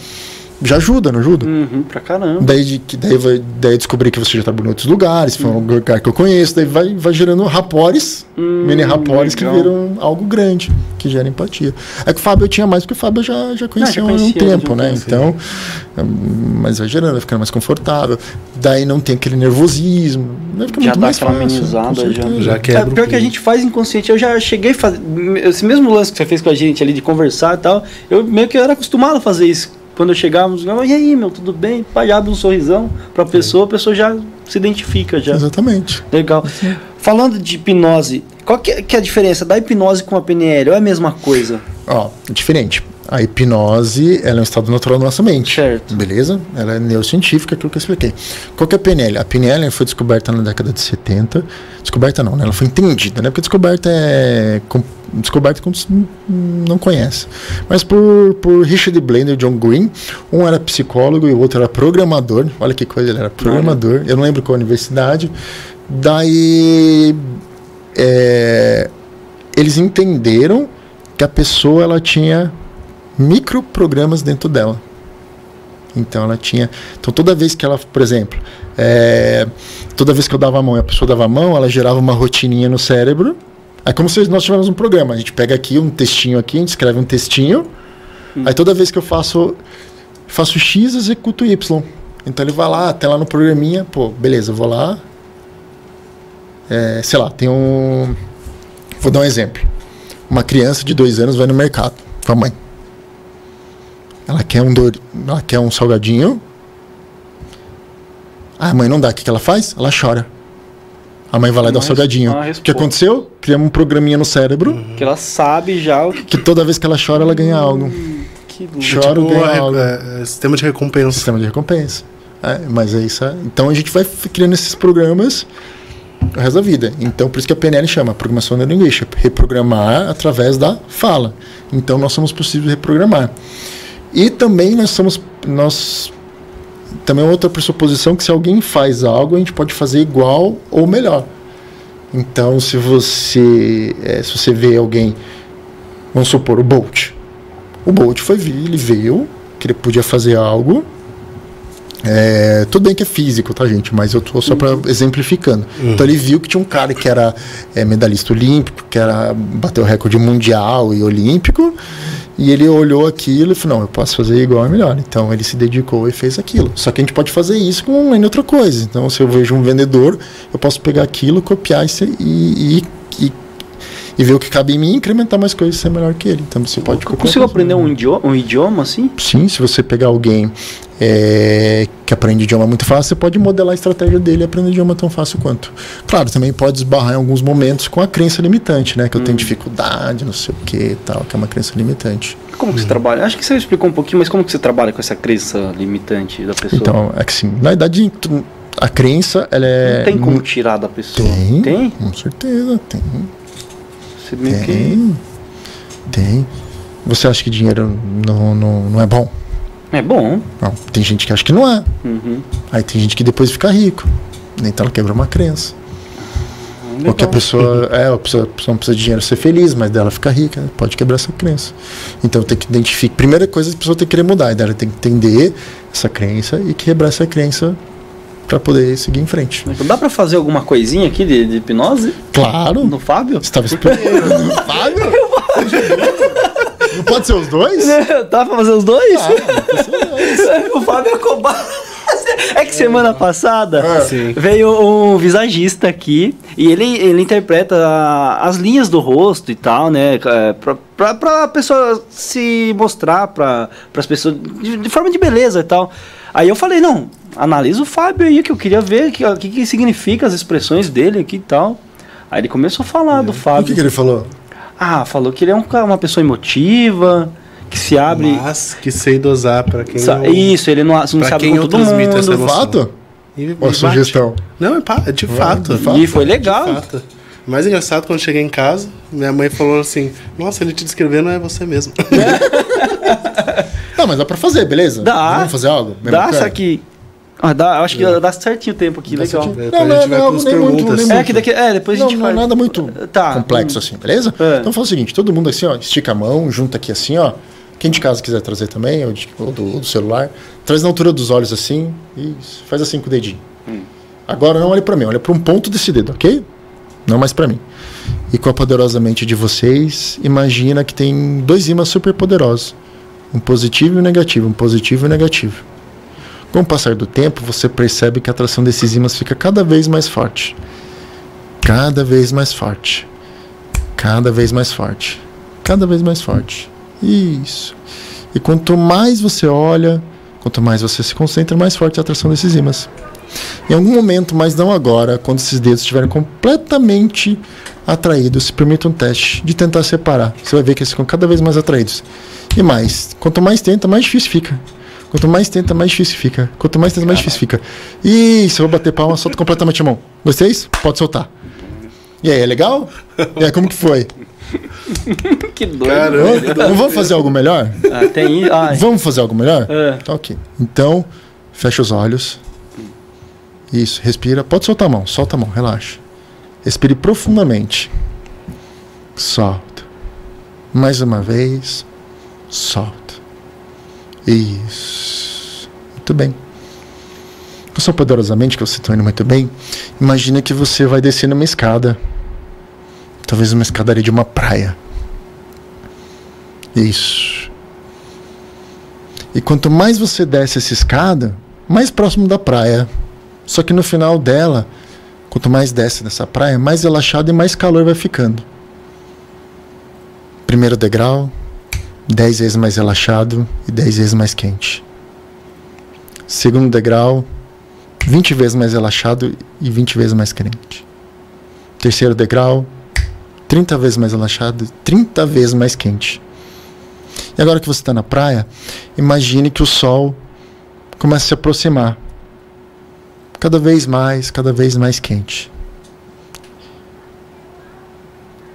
já ajuda, não ajuda? Uhum, pra caramba. Daí, de, que daí, vai, daí eu descobri que você já trabalhou em outros lugares, foi um lugar que eu conheço, daí vai, vai gerando rapores, Hum, mini rapores que viram algo grande, que gera empatia. É que o Fábio eu tinha mais, porque o Fábio eu já, já conhecia, já há um tempo, né? Então, hum, mas vai gerando, vai ficando mais confortável. Daí não tem aquele nervosismo, vai ficar Já muito dá mais aquela fácil. amenizada, já. certeza. Já É, quebra um pior que a gente faz inconsciente. Eu já cheguei a fazer. Esse mesmo lance que você fez com a gente ali de conversar e tal. Eu meio que era acostumado a fazer isso. Quando eu chegava, nos lugares, e aí, meu, tudo bem? Pai, abre um sorrisão pra pessoa, a pessoa já se identifica já. Exatamente. Legal. Falando de hipnose, qual que é, que é a diferença da hipnose com a PNL? Ou é a mesma coisa? Ó, é diferente. A hipnose, ela é um estado natural da nossa mente. Certo. Beleza? Ela é neurocientífica, aquilo que eu expliquei. Qual que é a PNL? A PNL foi descoberta na década de 70. Descoberta não, né? Ela foi entendida, né? Porque descoberta é... Descoberta quando não conhece. Mas por, por Richard Blender e John Green. Um era psicólogo e o outro era programador. Olha que coisa, ele era programador. Eu não lembro qual universidade. Daí... é, eles entenderam que a pessoa ela tinha microprogramas dentro dela. Então ela tinha. Então toda vez que ela, por exemplo, é, toda vez que eu dava a mão e a pessoa dava a mão, ela gerava uma rotininha no cérebro. É como se nós tivéssemos um programa. A gente pega aqui um textinho aqui, a gente escreve um textinho. Aí toda vez que eu faço faço X, executo Y. Então ele vai lá, até lá no programinha, pô, beleza, eu vou lá. É, sei lá, tem um. Vou dar um exemplo. Uma criança de dois anos vai no mercado com a mãe. Ela quer um dor, ela quer um salgadinho. Ah, a mãe não dá. O que, que ela faz? Ela chora. A mãe vai lá e dá o salgadinho. O que aconteceu? Criamos um programinha no cérebro Que ela sabe já o que. que toda vez que ela chora, ela ganha algo. que. Chora, Tipo, ganha é- algo. é- é sistema de recompensa. Sistema de recompensa. É, mas é isso. é- Então a gente vai criando esses programas o resto da vida. Então por isso que a PNL chama programação neurolinguística, reprogramar através da fala. Então nós somos possíveis de reprogramar. E também nós somos nós também é outra pressuposição que se alguém faz algo, a gente pode fazer igual ou melhor. Então se você eh, se você vê alguém, vamos supor o Bolt. O Bolt foi ele veio que ele podia fazer algo é, tudo bem que é físico, tá, gente? Mas eu tô só para exemplificando. Então ele viu que tinha um cara que era é, medalhista olímpico, que era bateu o recorde mundial e olímpico, e ele olhou aquilo e falou: não, eu posso fazer igual é melhor. Então ele se dedicou e fez aquilo. Só que a gente pode fazer isso com N outra coisa. Então se eu vejo um vendedor, eu posso pegar aquilo, copiar e, e, e, e, ver o que cabe em mim e incrementar mais coisas e ser melhor que ele. Então você pode Eu consigo coisa. aprender um idioma, um idioma assim? Sim, se você pegar alguém é, que aprende idioma muito fácil, você pode modelar a estratégia dele e aprender idioma tão fácil quanto. Claro, também pode esbarrar em alguns momentos com a crença limitante, né? Que eu Hum. tenho dificuldade, não sei o que e tal, que é uma crença limitante. Como que você trabalha? Acho que você explicou um pouquinho, mas como que você trabalha com essa crença limitante da pessoa? Então, é que sim, na tu- a crença, ela é. não tem como tirar da pessoa. Tem. Tem? Com certeza, tem. Você meio que. Tem. Tem. Você acha que dinheiro não, não, não é bom? É bom. Não. Tem gente que acha que não é. Uhum. Aí tem gente que depois fica rico. Então ela quebra uma crença. Ou que a pessoa, é, a pessoa, a pessoa não precisa de dinheiro ser feliz, mas dela fica rica, pode quebrar essa crença. Então tem que identificar. Primeira coisa, a pessoa tem que querer mudar, e dela tem que entender essa crença e quebrar essa crença para poder seguir em frente. Então dá pra fazer alguma coisinha aqui de, de hipnose Claro! no Fábio? Você estava esperando. Fábio? Não pode ser os dois? Dá pra fazer os dois? Ah, o Fábio é cobaia. É que semana passada É. Veio um visagista aqui e ele, ele interpreta a- as linhas do rosto e tal, né? é, Pra, pra, pra pessoa se mostrar pra, pras pessoas de, de forma de beleza e tal. Aí eu falei, não, analisa o Fábio aí que eu queria ver o que, que, que significa as expressões dele aqui e tal. Aí ele começou a falar do O Fábio. que, que ele falou? Ah, falou que ele é um uma pessoa emotiva, que se abre. Mas que sei dosar pra quem Sa- não... Isso, ele não, não Pra se abre quem com eu todo transmito mundo. essa emoção. Fato? E- Ou sugestão? Não, é, é de fato. de fato. E foi legal. De fato. O mais engraçado, quando eu cheguei em casa, minha mãe falou assim, nossa, ele te descrevendo é você mesmo. Não, mas dá pra fazer, beleza? Dá. Vamos fazer algo? Dá, só que. Ah, dá, acho que dá certinho o tempo aqui, Dá legal. certinho. É, Não, a não, não, pras nem muito, nem É, que daqui, é, depois a Não, gente não é faz. nada muito Tá, complexo assim, beleza? É. Então faz o seguinte, todo mundo assim, ó, estica a mão, junta aqui assim, ó. Quem de casa quiser trazer também, ou, de- ou do, ou do celular, traz na altura dos olhos assim, isso, faz assim com o dedinho. Hum. Agora não olhe pra mim, olha pra um ponto desse dedo, ok? Não mais pra mim. E com a poderosa mente de vocês, imagina que tem dois ímãs super poderosos. Um positivo e um negativo, um positivo e um negativo. Com o passar do tempo, você percebe que a atração desses ímãs fica cada vez mais forte. Cada vez mais forte. Cada vez mais forte. Cada vez mais forte. Isso. E quanto mais você olha, quanto mais você se concentra, mais forte é a atração desses ímãs. Em algum momento, mas não agora, quando esses dedos estiverem completamente atraídos, se permita um teste de tentar separar. Você vai ver que eles ficam cada vez mais atraídos. E mais, quanto mais tenta, mais difícil fica. Quanto mais tenta, mais difícil fica. Quanto mais tenta, mais difícil fica. Isso, eu vou bater palma, solta completamente a mão. Vocês? Pode soltar. E aí, é legal? E aí, como que foi? Que doido. Caramba. Não vamos fazer algo melhor? Ah, tem. Ah, Vamos fazer algo melhor? é. Tá ok. Então, fecha os olhos. Isso, respira. Pode soltar a mão, solta a mão, relaxa. Respire profundamente. Solta. Mais uma vez. Solta. Isso. Muito bem. Sua poderosamente, que você está indo muito bem, imagina que você vai descer numa escada. Talvez uma escadaria de uma praia. Isso. E quanto mais você desce essa escada, mais próximo da praia. Só que no final dela, quanto mais desce dessa praia, mais relaxado e mais calor vai ficando. Primeiro degrau, 10 vezes mais relaxado e 10 vezes mais quente. Segundo degrau, 20 vezes mais relaxado e 20 vezes mais quente. Terceiro degrau, 30 vezes mais relaxado e 30 vezes mais quente. E agora que você está na praia, imagine que o sol começa a se aproximar. Cada vez mais, cada vez mais quente.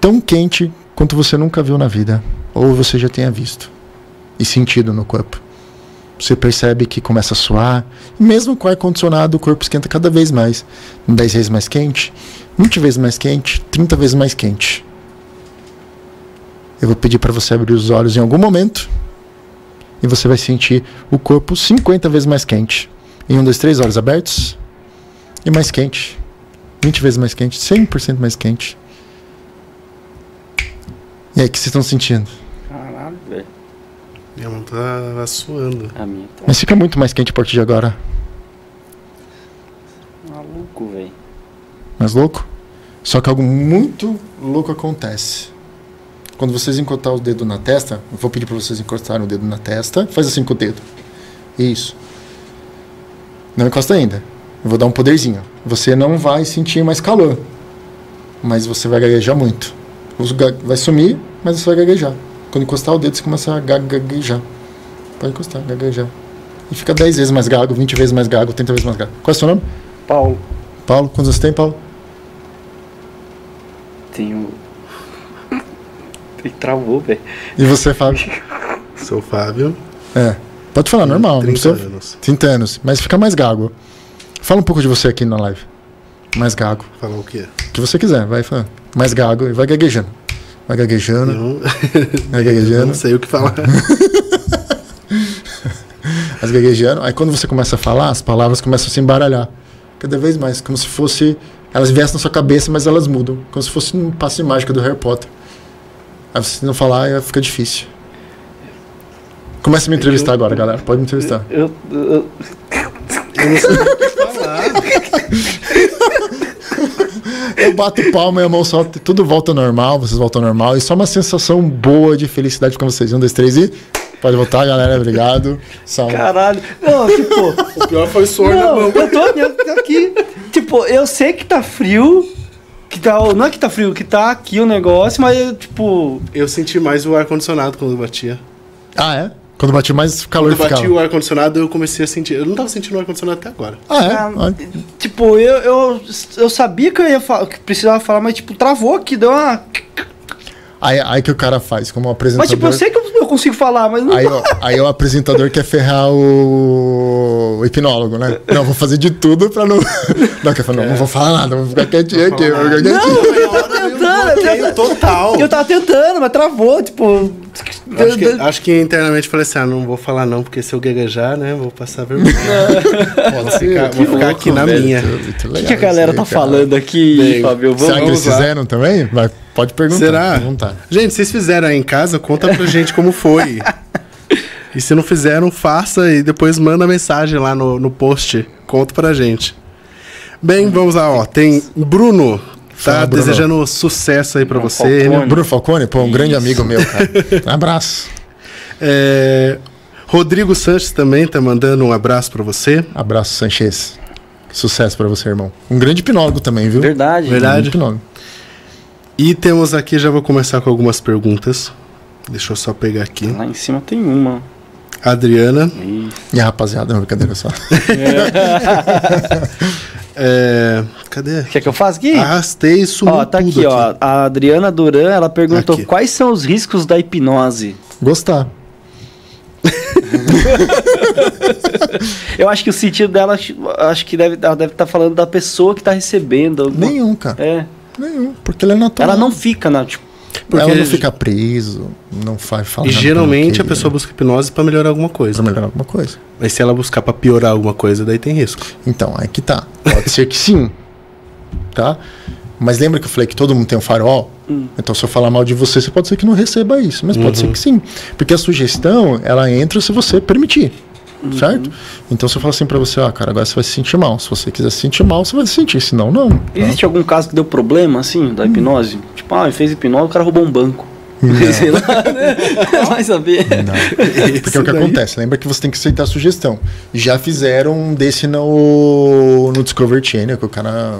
Tão quente quanto você nunca viu na vida, ou você já tenha visto e sentido no corpo. Você percebe que começa a suar, mesmo com o ar-condicionado, o corpo esquenta cada vez mais. 10 vezes mais quente, 20 vezes mais quente, 30 vezes mais quente. Eu vou pedir para você abrir os olhos em algum momento e você vai sentir o corpo 50 vezes mais quente. Em um, dois, três, olhos abertos e mais quente. 20 vezes mais quente, 100% mais quente. E aí, o que vocês estão sentindo? Caralho, velho. Minha mão tá suando. A minha tá Mas fica muito mais quente a partir de agora. maluco, velho. Mais louco? Só que algo muito louco acontece. Quando vocês encostar o dedo na testa, eu vou pedir para vocês encostarem o dedo na testa. Faz assim com o dedo. Isso. Não encosta ainda. Eu vou dar um poderzinho. Você não vai sentir mais calor. Mas você vai gaguejar muito. Vai sumir, mas você vai gaguejar. Quando encostar o dedo, você começa a ga- gaguejar. Pode encostar, gaguejar. E fica 10 vezes mais gago, 20 vezes mais gago, 30 vezes mais gago. Qual é o seu nome? Paulo. Paulo, quantos você tem, Paulo? Tenho. Ele travou, velho. E você, Fábio? Sou Fábio. É. Pode falar, normal. Não 30 precisa... anos. 30 anos. Mas fica mais gago. Fala um pouco de você aqui na live. Mais gago. Falar o quê? que você quiser, vai falando. Mais gago e vai gaguejando. Vai gaguejando, Eu vai eu gaguejando, não sei o que falar. vai gaguejando. Aí quando você começa a falar, as palavras começam a se embaralhar. Cada vez mais, como se fosse. Elas viessem na sua cabeça, mas elas mudam. Como se fosse um passe de mágica do Harry Potter. Aí você não falar, fica difícil. Começa a me entrevistar agora, galera. Pode me entrevistar. Eu, eu- Eu não sei o que falar. Eu bato palma e a mão solta, tudo volta normal, vocês voltam ao normal. E só uma sensação boa de felicidade com vocês. Um, dois, três e. Pode voltar, galera. Obrigado. Salve. caralho. Não, tipo. O pior foi o suor na mão. eu tô, eu tô aqui. Tipo, eu sei que tá frio. Que tá, não é que tá frio, que tá aqui o negócio, mas tipo. Eu senti mais o ar-condicionado quando batia. Ah, é? Quando bati mais calor Quando bati ficava. o ar-condicionado, eu comecei a sentir. Eu não tava sentindo o ar-condicionado até agora. Ah, é? ah, Ah, Tipo, eu, eu, eu sabia que eu ia falar, que precisava falar, mas tipo, travou aqui, deu uma. Aí, aí que o cara faz, como apresentador. Mas tipo, eu sei que eu, consigo falar, mas não. Aí, ó, aí o apresentador quer ferrar o, o hipnólogo, né? Não, vou fazer de tudo pra não. Não, quer falar, não, não vou falar nada, vou ficar quietinho aqui. Vou ficar quietinho. Tentando, bloqueio total. Eu tava tentando, mas travou, tipo. Acho que, acho que internamente falei assim: ah, não vou falar não, porque se eu gaguejar, né, vou passar vergonha. Pode ficar- vou ficar aqui na minha. O que, que a galera tá falando aqui, Bem, Fábio? Será que Vamos eles lá. fizeram também? Vai, pode perguntar. Será? vontade. Gente, vocês fizeram aí em casa, conta pra gente como foi. E se não fizeram, faça e depois manda mensagem lá no, no post. Conta pra gente. Bem, vamos lá, ó. Tem Bruno. Tá Bruno. desejando sucesso aí pra Bruno você. Falcone. Bruno Falcone, pô, um grande Isso. amigo meu, cara. Um abraço. É, Rodrigo Sanches também tá mandando um abraço pra você. Abraço, Sanchez. Sucesso pra você, irmão. Um grande hipnólogo também, viu? Verdade. Verdade. Um grande hipnólogo. E temos aqui, já vou começar com algumas perguntas. Deixa eu só pegar aqui. Lá em cima tem uma. Adriana. Ih, E a rapaziada, não, brincadeira só. É, cadê? Quer que eu faça aqui? Arrastei sumiu ó, tá tudo aqui, ó. A Adriana Duran, ela perguntou Aqui. quais são os riscos da hipnose. Gostar. Eu acho que o sentido dela, acho- que deve, ela deve estar falando da pessoa que tá recebendo. alguma- Nenhum, cara. É. Nenhum. Porque ele é natural. Ela não fica na. Tipo, Porque Ela não fica preso, não faz falar. E geralmente a bloqueia, pessoa busca hipnose pra melhorar alguma coisa. Pra melhorar alguma coisa. Mas se ela buscar pra piorar alguma coisa, daí tem risco. Então, aí que tá. Pode ser que sim. Tá? Mas lembra que eu falei que todo mundo tem um farol? Então, se eu falar mal de você, você pode ser que não receba isso. Mas pode ser que sim. Porque a sugestão, ela entra se você permitir. Certo? Então, se eu falar assim pra você, ó, cara, agora você vai se sentir mal. Se você quiser se sentir mal, você vai se sentir. Senão, não. tá? existe algum caso que deu problema, assim, da hipnose? Tipo, ah, ele fez hipnose, o cara roubou um banco. Sei lá, né? Vai saber. Não. Porque é o que daí- acontece. Lembra que você tem que aceitar a sugestão. Já fizeram um desse no, no Discovery Channel, que o cara.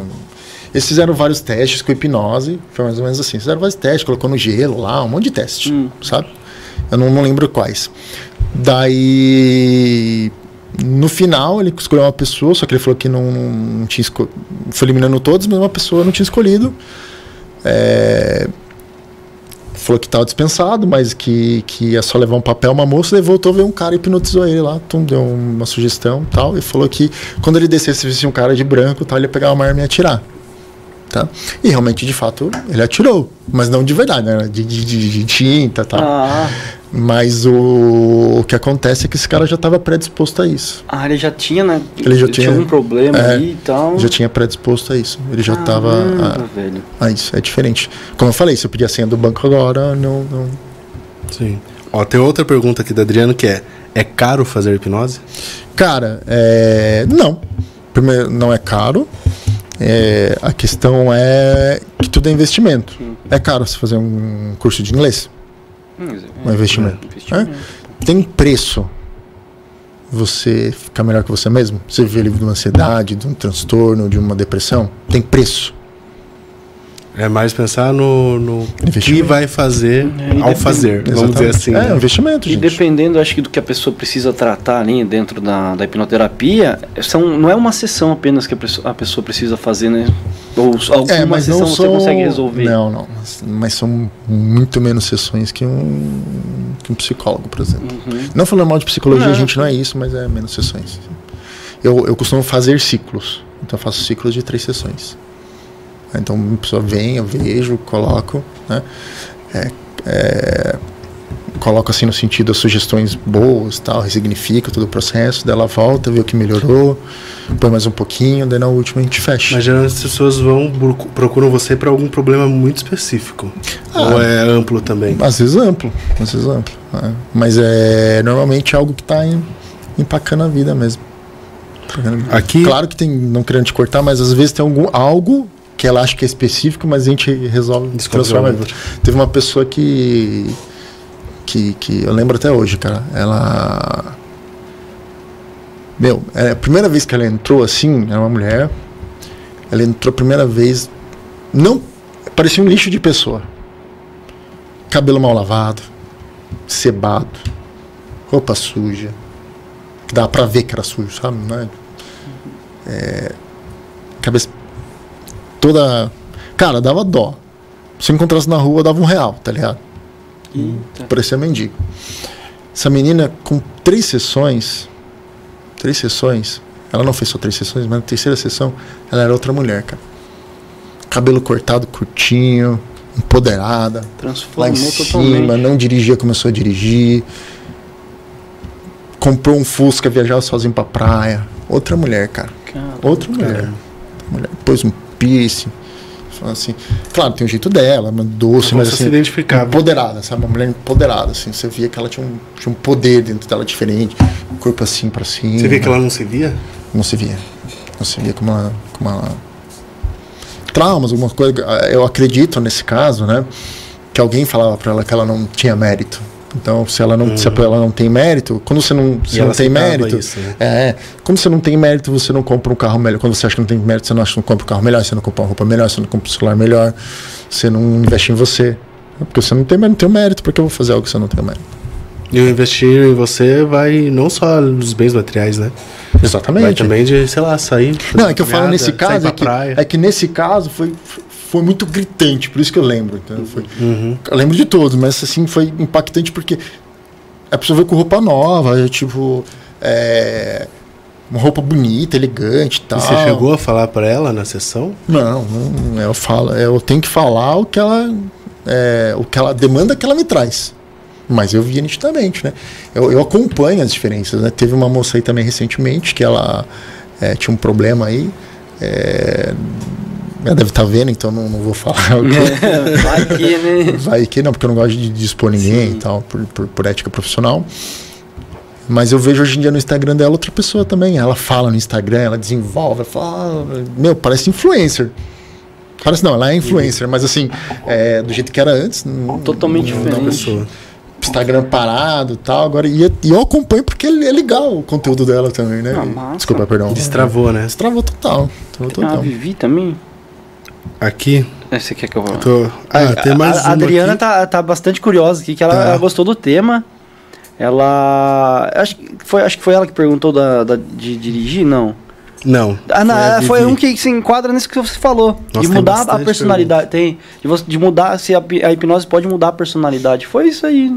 Eles fizeram vários testes com hipnose. Foi mais ou menos assim. Fizeram vários testes, colocou no gelo lá, um monte de teste, Hum. sabe? Eu não, não lembro quais. Daí. No final, ele escolheu uma pessoa, só que ele falou que não, não tinha escolhido. Foi eliminando todos, mas uma pessoa não tinha escolhido. É, falou que estava dispensado, mas que, que ia só levar um papel, uma moça, ele voltou, veio um cara e hipnotizou ele lá, tum, deu uma sugestão tal, e falou que quando ele descesse, visse um cara de branco tal, ele ia pegar uma arma e atirar. Tá? E realmente, de fato, ele atirou, mas não de verdade, né? De, de, de- de tinta tal. Ah, Mas o, o que acontece é que esse cara já estava predisposto a isso. ah, ele já tinha, né? Ele já tinha- algum problema é, aí e tal. Já tinha predisposto a isso. Ele já estava Caramba, velho. a, a isso. É diferente. Como eu falei, se eu pedir a senha do banco agora, não, não, Sim. Ó, tem outra pergunta aqui da Adriano que é: é caro fazer hipnose? Cara, é... não. Primeiro, não é caro. É, a questão é que tudo é investimento. É caro você fazer um curso de inglês? Hum, Um investimento. investimento. Tem preço você ficar melhor que você mesmo? Você viver livre de uma ansiedade, de um transtorno, de uma depressão? Tem preço. É mais pensar no, no que Investimento. vai fazer É, e ao fazer, vamos dizer assim. É, um né? investimento, E gente. dependendo, acho que do que a pessoa precisa tratar ali dentro da, da hipnoterapia, são, não é uma sessão apenas que a pessoa, a pessoa precisa fazer, né? Ou alguma É, mas sessão não você são... consegue resolver. Não, não. Mas, mas são muito menos sessões que um, que um psicólogo, por exemplo. Uhum. Não falando mal de psicologia, Não. gente, não é isso, mas é menos sessões. Eu, eu costumo fazer ciclos. Então eu faço ciclos de três sessões. Então a pessoa vem, eu vejo, coloco, né? É, é, coloco assim no sentido sugestões boas, tal, resignifica todo o processo, dela volta, vê o que melhorou, põe mais um pouquinho, daí na última a gente fecha. Mas geralmente as pessoas vão procu- procuram você para algum problema muito específico. Ah. Ou é amplo também? Às vezes amplo, às vezes amplo. né? Mas é normalmente algo que está empacando a vida mesmo. Aqui Claro que tem, não querendo te cortar, mas às vezes tem algum algo que ela acha que é específico, mas a gente resolve transformar. Teve uma pessoa que, que que eu lembro até hoje, cara. Ela meu, é a primeira vez que ela entrou assim, era uma mulher. Ela entrou a primeira vez não parecia um lixo de pessoa. Cabelo mal lavado, cebado, roupa suja. Que dava pra ver que era sujo, sabe? Né? É, cabeça toda. Cara, dava dó. Se encontrasse na rua, dava um real, tá ligado? Eita. Parecia mendigo. Essa menina, com três sessões, três sessões, ela não fez só três sessões, mas na terceira sessão, ela era outra mulher, cara. Cabelo cortado, curtinho, empoderada, lá Transformou em cima, totalmente. não dirigia, começou a dirigir. Comprou um Fusca, viajava sozinho pra praia. Outra mulher, cara. Cara, Outra mulher. Caramba. Outra mulher. Pôs um piercing. Assim. Claro, tem o jeito dela, doce, mas assim. identificava. Empoderada, sabe? Uma mulher empoderada, assim. Você via que ela tinha um, tinha um poder dentro dela diferente. Corpo assim pra cima. Você vê que ela não se via? Não se via. Não se via como uma. Como uma... Traumas, alguma coisa. Eu acredito nesse caso, né? Que alguém falava pra ela que ela não tinha mérito. Então, se ela não, se ela não tem mérito, quando você não, se não tem mérito, isso, né? é, como você não tem mérito, você não compra um carro melhor. Quando você acha que não tem mérito, você não, acha, não compra um carro melhor, você não compra uma roupa melhor, você não compra um celular melhor, você não investe em você. Porque você não tem, não tem mérito, porque eu vou fazer algo que você não tem mérito. E o investir em você vai não só nos bens materiais, né? Vai Exatamente. também de, sei lá, sair. Não, é que eu falo nesse caso, é que, praia. é que nesse caso foi, foi muito gritante, por isso que eu lembro. Então, foi, Uhum. eu lembro de todos, mas assim, foi impactante porque a pessoa veio com roupa nova, tipo, é, uma roupa bonita, elegante e tal. E você chegou a falar pra ela na sessão? Não, não, eu falo, eu tenho que falar o que ela, é, o que ela demanda que ela me traz. Mas eu via nitidamente, né? Eu, eu acompanho as diferenças, né? Teve uma moça aí também recentemente que ela é, tinha um problema aí. é, ela deve estar vendo, então não, não vou falar. É, vai que, né? Vai que não, porque eu não gosto de, expor ninguém Sim. e tal, por, por, por ética profissional. Mas eu vejo hoje em dia no Instagram dela outra pessoa também. Ela fala no Instagram, ela desenvolve, ela fala. Meu, parece influencer. Parece não, ela é influencer, mas assim, é, do jeito que era antes. não- Totalmente não- não- diferente. Pessoa. Instagram parado e tal. Agora, e, e eu acompanho porque é legal o conteúdo dela também, né? Ah, massa. Desculpa, perdão. Destravou, né? Destravou total. Destravou Ah, total. Vivi também? Aqui, É, Você quer que eu... tô... Ah, tem mais a, a Adriana aqui. tá, tá bastante curiosa aqui, que ela, Tá. ela gostou do tema. Ela. Acho que foi, acho que foi ela que perguntou da, da- de dirigir, não. Não. Ah, não, foi, Vivi. um que se enquadra nisso que você falou. Nossa, de mudar a personalidade. Tem. De, você- de mudar se a, a hipnose pode mudar a personalidade. Foi isso aí.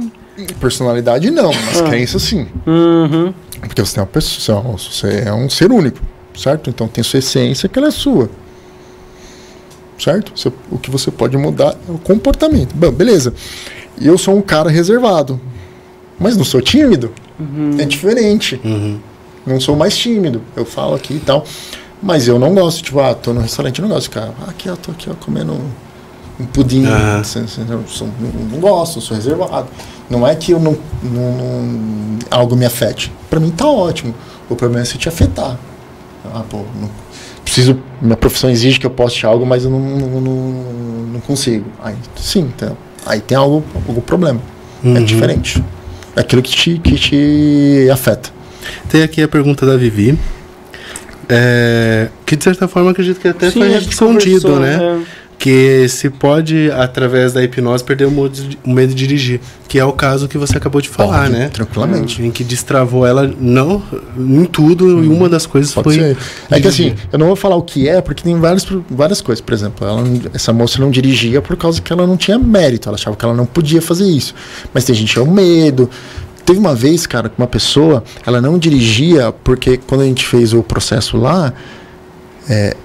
Personalidade não, mas Ah. crença sim. Uhum. Porque você é uma pessoa, você é um ser único, certo? Então tem sua essência que ela é sua. Certo? Você- o que você pode mudar é o comportamento. Bom, beleza. Eu sou um cara reservado, mas não sou tímido. É diferente. Uhum. Não sou mais tímido. Eu falo aqui e tal. Mas eu não gosto, tipo, ah, tô no restaurante, eu não gosto de ficar. Ah, aqui, ó, tô aqui, ó, comendo um pudim. Ah. Assim, assim, eu sou- não, não gosto, eu sou reservado. Não é que eu não, não- não- algo me afete. Pra mim tá ótimo. O problema é se te afetar. Ah, pô, não, preciso. Minha profissão exige que eu poste algo, mas eu não, não, não, consigo. Aí sim, então, aí tem algo, algum problema. É Uhum. diferente. É aquilo que te, que te afeta. Tem aqui a pergunta da Vivi. É, que de certa forma acredito que até Sim, foi respondido, né? é. Que se pode, através da hipnose, perder o o medo de dirigir. Que é o caso que você acabou de falar, Pode, né? tranquilamente. Em que destravou ela, não em tudo, e uma das coisas foi. ser. É que assim, eu não vou falar o que é, porque tem várias, várias coisas. Por exemplo, ela essa moça não dirigia por causa que ela não tinha mérito. Ela achava que ela não podia fazer isso. Mas tem gente que tinha um medo. Teve uma vez, cara, que uma pessoa, ela não dirigia porque quando a gente fez o processo lá, é,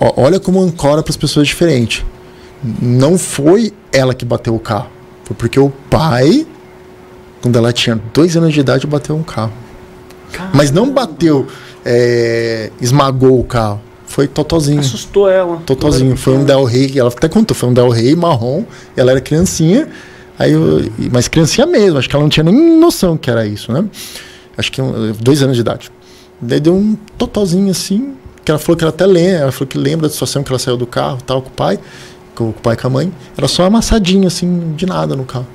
olha como ancora para as pessoas diferente. Não foi ela que bateu o carro. Foi porque o pai, quando ela tinha dois anos de idade, bateu um carro. Mas não bateu, é, esmagou o carro. Foi totozinho. Assustou ela. Totozinho. Foi um Del Rey, ela até contou, foi um Del Rey marrom, ela era criancinha, aí eu, mas criancinha mesmo, acho que ela não tinha nem noção que era isso, né? Acho que dois anos de idade. Daí deu um totozinho assim, que ela falou que ela até lembra, ela falou que lembra da situação que ela saiu do carro, tal, com o pai, com o pai e com a mãe. Era só uma amassadinha assim, de nada no carro.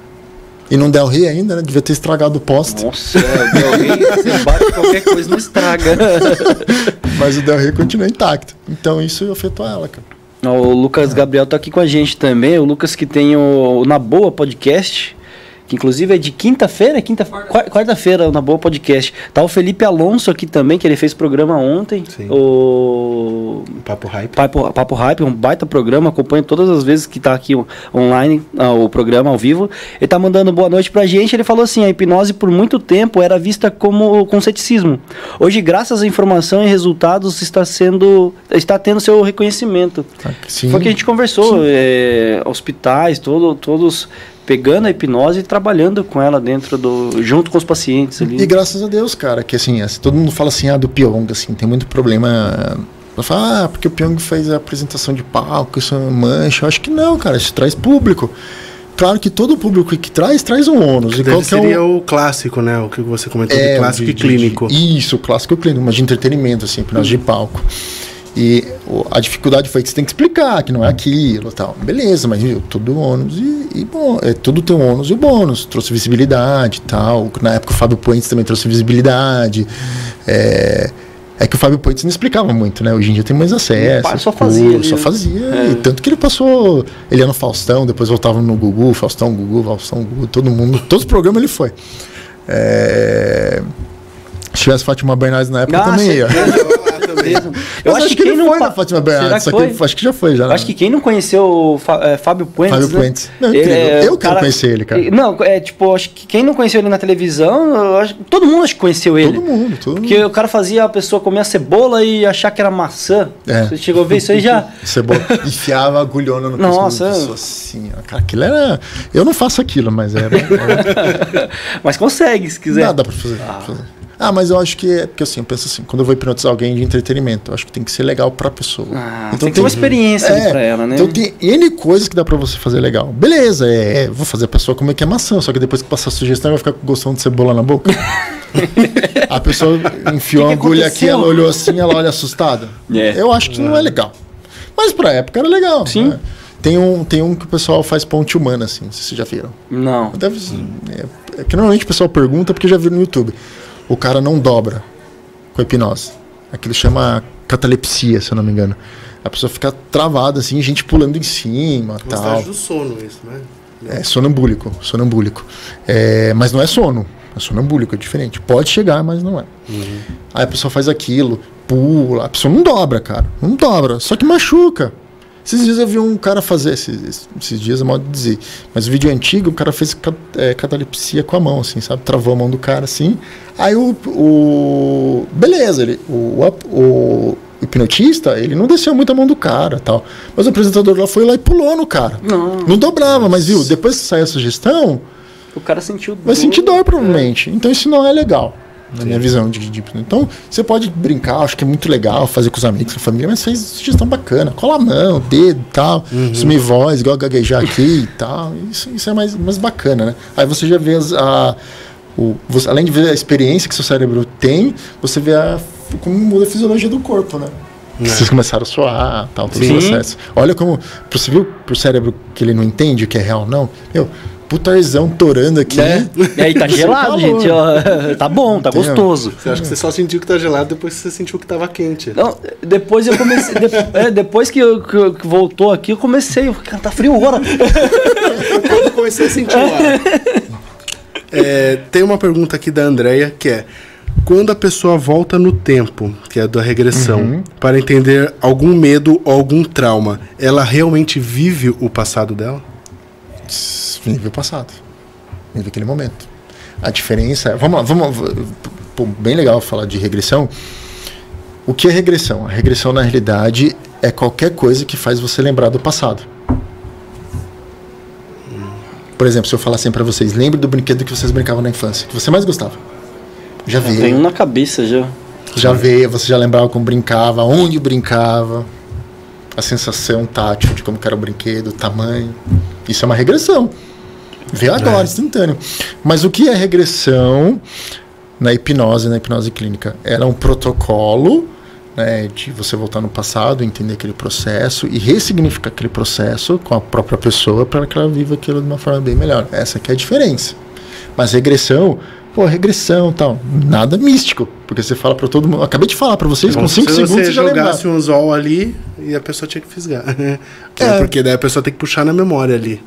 E não Del Rey ainda, né? Devia ter estragado o poste. Nossa, é, Del Rey, você bate qualquer coisa não estraga. Mas o Del Rey continua intacto. Então isso afetou ela, cara. O Lucas Gabriel tá aqui com a gente também. O Lucas que tem o, o Na Boa Podcast. Que inclusive é de quinta-feira, é quinta, qua- quarta-feira, o Na Boa Podcast. Tá o Felipe Alonso aqui também, que ele fez programa ontem. Sim. O Papo hype. Papo, Papo Hype, um baita programa, acompanho todas as vezes que tá aqui online, ah, o programa ao vivo. Ele tá mandando boa noite pra gente. Ele falou assim: a hipnose por muito tempo era vista como com ceticismo. Hoje, graças à informação e resultados, está sendo. está tendo seu reconhecimento. Sim. Foi o que a gente conversou. é, hospitais, todo, todos pegando a hipnose e trabalhando com ela dentro do. junto com os pacientes ali. E graças a Deus, cara, que assim, assim, todo mundo fala assim, ah, do Pyong, assim, tem muito problema. Ela fala, ah, porque o Pyong fez a apresentação de palco, isso é mancha. Eu acho que não, cara, isso traz público. Claro que todo público que traz, traz um ônus. E qual seria o... o clássico, né? O que você comentou É, de clássico de- e clínico. de- isso, clássico e clínico, mas de entretenimento, assim, hipnose de palco. E o- a dificuldade foi que você tem que explicar que não é aquilo e tal. Beleza, mas viu, tudo ônus e, e bom, é, tudo tem um ônus e o bônus. Trouxe visibilidade e tal. Na época o Fábio Puentes também trouxe visibilidade. É, é que o Fábio Puentes não explicava muito, né? Hoje em dia tem mais acesso. pai só fazia curso, Só fazia. É. Tanto que ele passou. Ele ia no Faustão, depois voltava no Gugu, Faustão, Gugu, Faustão, Gugu, todo mundo. Todos os programas ele foi. É, Se tivesse Fátima Bernardes na época, Ah, também ia. Certeza. Eu Mas acho que quem ele não foi pa- na Fátima Bernardes, que que acho que já foi já. Né? acho que quem não conheceu o é, Fábio Puentes. Fábio né? Puentes. Não, Ele é Eu quero conhecer ele, cara. Não, é tipo, acho que quem não conheceu ele na televisão, acho, todo mundo acho que conheceu ele. Todo mundo, todo Porque mundo. o cara fazia a pessoa comer a cebola e achar que era maçã. É. Você chegou a ver isso aí já? Cebola. Enfiava agulhona no Nossa, pescoço assim, ó. Aquilo era. Eu não faço aquilo, mas era. Mas consegue, se quiser. Dá pra fazer. dá pra fazer. Ah, mas eu acho que é. Porque assim, eu penso assim, quando eu vou hipnotizar alguém de entretenimento, eu acho que tem que ser legal pra pessoa. Ah, tem que ter uma experiência ali pra ela, né? Então tem N coisas que dá pra você fazer legal. Beleza, é, vou fazer a pessoa comer que é maçã, só que depois que passar a sugestão, ela vai ficar gostando de cebola na boca. a pessoa enfiou Que a agulha aqui, ela olhou assim, ela olha assustada. É. Eu acho que não é legal. Mas pra época era legal. Sim. né? Tem um, tem um que o pessoal faz ponte humana, assim, não sei se vocês já viram. Não. Deve, é, é que normalmente o pessoal pergunta porque já viu no YouTube. O cara não dobra com hipnose. Aquilo chama catalepsia, se eu não me engano. A pessoa fica travada assim, gente pulando em cima, Um tal. estágio do sono, isso, né? É sonambúlico, sonambúlico. É, mas não é sono, é sonambúlico, é diferente. Pode chegar, mas não é. Aí a pessoa faz aquilo, pula, a pessoa não dobra, cara, não dobra, só que machuca. Esses dias eu vi um cara fazer, esses, esses dias é modo de dizer, mas o vídeo antigo, o cara fez ca- é, catalepsia com a mão, assim, sabe? Travou a mão do cara assim. Aí o. o beleza, ele, o, o hipnotista, ele não desceu muito a mão do cara tal. Mas o apresentador lá foi lá e pulou no cara. Não. Não dobrava, mas viu, depois que sair a sugestão, O cara sentiu vai sentir dor provavelmente. Então isso não é legal, na minha visão de, de Então você pode brincar, acho que é muito legal fazer com os amigos, com a família, mas faz sugestão bacana. Cola a mão, dedo e tal, sumir voz, igual gaguejar aqui e tal. Isso, isso é mais, mais bacana, né? Aí você já vê as- a. O, você- além de ver a experiência que seu cérebro tem, você vê a, como muda a fisiologia do corpo, né? Vocês começaram a suar, tal, todo o Sim. processo. Olha como, você viu pro cérebro que ele não entende o que é real, não? Meu, putarzão torando aqui. É. E aí tá Você gelado, gente. ó. Tá bom, tá Entendeu? gostoso. Você acha que você só sentiu que tá gelado depois que você sentiu que tava quente. Não, depois eu comecei. de- é, depois que, eu, que eu- que voltou aqui, eu comecei. Cara, tá frio agora. Quando eu comecei a sentir o ar. É, tem uma pergunta aqui da Andrea que é: quando a pessoa volta no tempo, que é da regressão, Uhum. para entender algum medo ou algum trauma, ela realmente vive o passado dela? Vive o passado. Vive aquele momento. A diferença é. Vamos lá, vamos. Pô, bem legal falar de regressão. O que é regressão? A regressão, na realidade, é qualquer coisa que faz você lembrar do passado. Por exemplo, se eu falar assim pra vocês, lembre do brinquedo que vocês brincavam na infância, que você mais gostava. Já veio. tenho um na cabeça já. Já veio, você já lembrava como brincava, onde brincava, a sensação tátil de como que era o brinquedo, o tamanho. Isso é uma regressão. Vê agora, É. instantâneo. Mas o que é regressão na hipnose, na hipnose clínica? Era um protocolo né, de você voltar no passado, entender aquele processo e ressignificar aquele processo com a própria pessoa para que ela viva aquilo de uma forma bem melhor. Essa que é a diferença. Mas regressão, pô, regressão e tal, nada místico. Porque você fala para todo mundo. Acabei de falar para vocês, com Como 5 se segundos você já jogasse um anzol ali e a pessoa tinha que fisgar. É. Porque daí a pessoa tem que puxar na memória ali.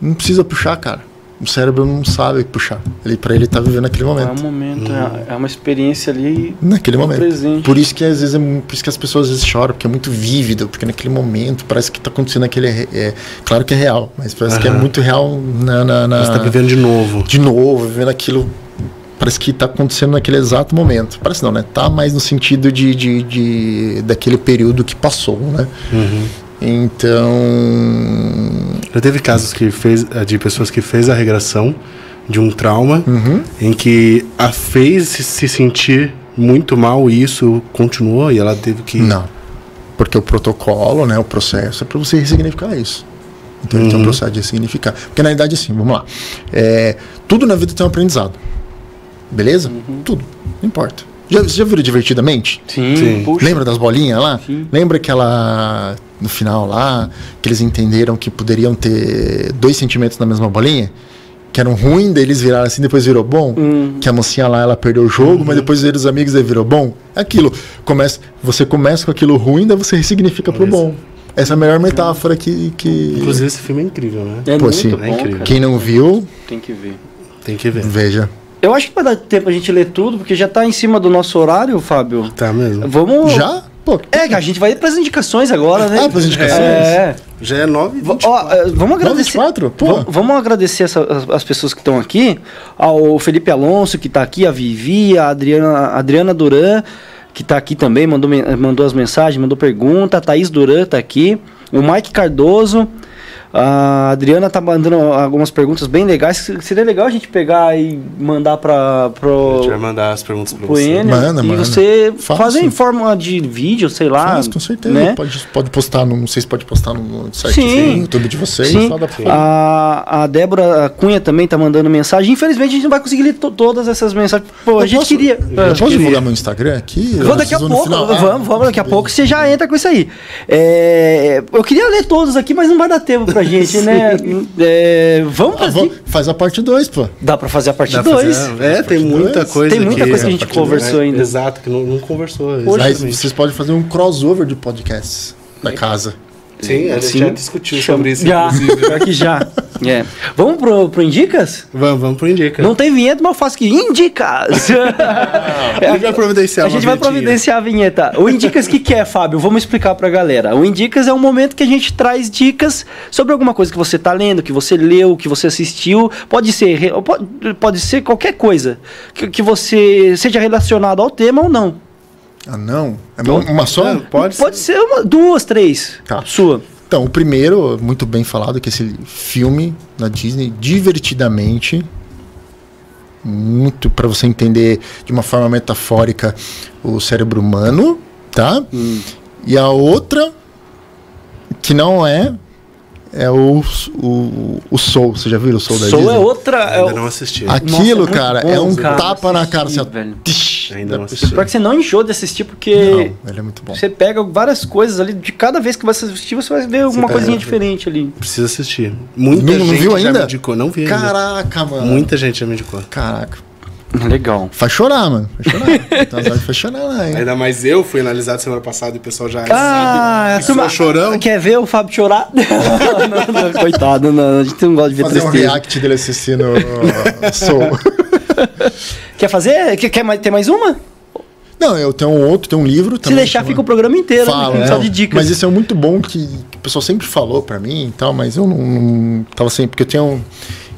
Não precisa puxar, cara. O cérebro não sabe puxar. Ele para ele tá vivendo naquele É um momento. momento, é- uma experiência ali. Naquele momento. presente. Por isso que às vezes é, por isso que as pessoas às vezes choram, porque é muito vívido, porque naquele momento parece que tá acontecendo aquele é, é- claro que é real, mas parece que é muito real na, na, na- Você tá vivendo de novo. de novo, vivendo aquilo parece que tá acontecendo naquele exato momento. Parece não, né? Tá mais no sentido de, de, de daquele período que passou, né? Uhum. Então, Já teve casos que fez, eh, de pessoas que fez a regressão de um trauma uhum. em que a fez se- se sentir muito mal e isso continuou e ela teve que. Não. Porque o protocolo, né, o processo é para você ressignificar isso. Então ele tem um Uhum. processo de ressignificar. Porque na verdade, assim, vamos lá. É, tudo na vida tem um aprendizado. Beleza? Tudo. Não importa. Já, você já viu Divertidamente? Sim, Sim. Lembra das bolinhas lá? Sim. Lembra aquela. No final lá, que eles entenderam que poderiam ter dois sentimentos na mesma bolinha? Que eram ruim, daí eles viraram assim, depois virou bom? Hum. Que a mocinha lá, ela perdeu o jogo, mas depois eles os amigos, daí virou bom? É aquilo. Começa, você começa com aquilo ruim, daí você ressignifica pro bom. Essa é a melhor metáfora que. que... Inclusive esse filme é incrível, né? É Pô, muito sim. bom, É incrível. Quem não viu, Tem que ver. Tem que ver. veja. Eu acho que vai dar tempo a gente ler tudo, porque já tá em cima do nosso horário, Fábio. Tá mesmo? Vamos. Já? Pô, É, que a gente vai para as indicações agora, né? Ah, pras indicações? É. Já é 9 V- ó, é, vamos agradecer. 24? Pô. Vam- Vamos agradecer essa- as, as pessoas que estão aqui. Ao Felipe Alonso, que está aqui, a Vivi, a Adriana, a Adriana Duran, que está aqui também, mandou, mandou as mensagens, mandou pergunta. A Thaís Duran está aqui. O Mike Cardoso. A Adriana tá mandando algumas perguntas bem legais. Seria legal a gente pegar e mandar para A pro, gente vai mandar as perguntas pra pro você. Enio Manda, e manda. você Faço. fazer em forma de vídeo, sei lá. Faz, com certeza. né? Pode, pode postar, no, não sei se pode postar no site Sim. no YouTube de vocês. Sim. A, a Débora Cunha também tá mandando mensagem. Infelizmente a gente não vai conseguir ler to- todas essas mensagens. Pô, a Eu gente posso- queria. Eu Ah, posso queria. divulgar meu Instagram aqui? Vamos daqui a pouco, final. Ah, vamos, vamos daqui a pouco, você já entra com isso aí. É, eu queria ler todos aqui, mas não vai dar tempo pra gente, né? É, vamos Ah, pra vamos- faz a parte 2, pô. Dá pra fazer a parte Dá pra 2. fazer- É, tem Parte muita dois. coisa Tem muita aqui. coisa que a gente conversou dois, ainda. Exato, que não, não conversou. Aí vocês podem fazer um crossover de podcasts da casa. Sim, a gente Sim. já discutiu sobre isso, Já, inclusive. pior que já. É. Vamos pro, pro Indicas? Vamos, vamos pro Indica. Não tem vinheta, mas eu faço aqui. Indicas! a gente vai providenciar A gente vai providenciar a vinheta. O Indicas, o que, que é, Fábio? Vamos explicar pra galera. O Indicas é um momento que a gente traz dicas sobre alguma coisa que você tá lendo, que você leu, que você assistiu. Pode ser, pode, pode ser qualquer coisa. Que, que você seja relacionado ao tema ou não. Ah, não? É uma- uma só? Pode, Pode ser uma, duas, três. Tá. Sua. Então, o primeiro, muito bem falado, que é esse filme da Disney, divertidamente, muito para você entender de uma forma metafórica o cérebro humano, tá? E a outra, que não é, é o, o, o Soul. Você já viu o Soul da Soul Disney? é outra. É, Ainda o- não assisti. Aquilo, Nossa, é cara, bom, é um cara. tapa na cara. Assim, velho. tish, Ainda da não assisti. Pra que você não enjoa de assistir, porque Não, ele é muito bom. você pega várias coisas ali. De cada vez que você assistir, você vai ver alguma coisinha diferente ali. Precisa assistir. Muita Não- não gente viu já ainda? me indicou. Não vi ainda. Caraca, mano. Muita gente já me indicou. Caraca. Legal. Faz chorar, mano. Faz chorar. Então, as faz chorar lá, hein? Ainda mais eu fui analisado semana passada e o pessoal já Ah, sabe. que sou chorão. Quer ver o Fábio chorar? não, não, não, coitado, não, a gente não gosta de ver Fazer um tristeza. react dele assistindo Soul. Quer fazer? Quer, quer mais, ter mais uma? Não, eu tenho um outro, tem um livro Se também. deixar, chama- fica o programa inteiro, Fala, né? só é. de dicas. Mas esse é muito bom que, que o pessoal sempre falou pra mim e tal, mas eu não, não tava sempre. Porque eu tenho.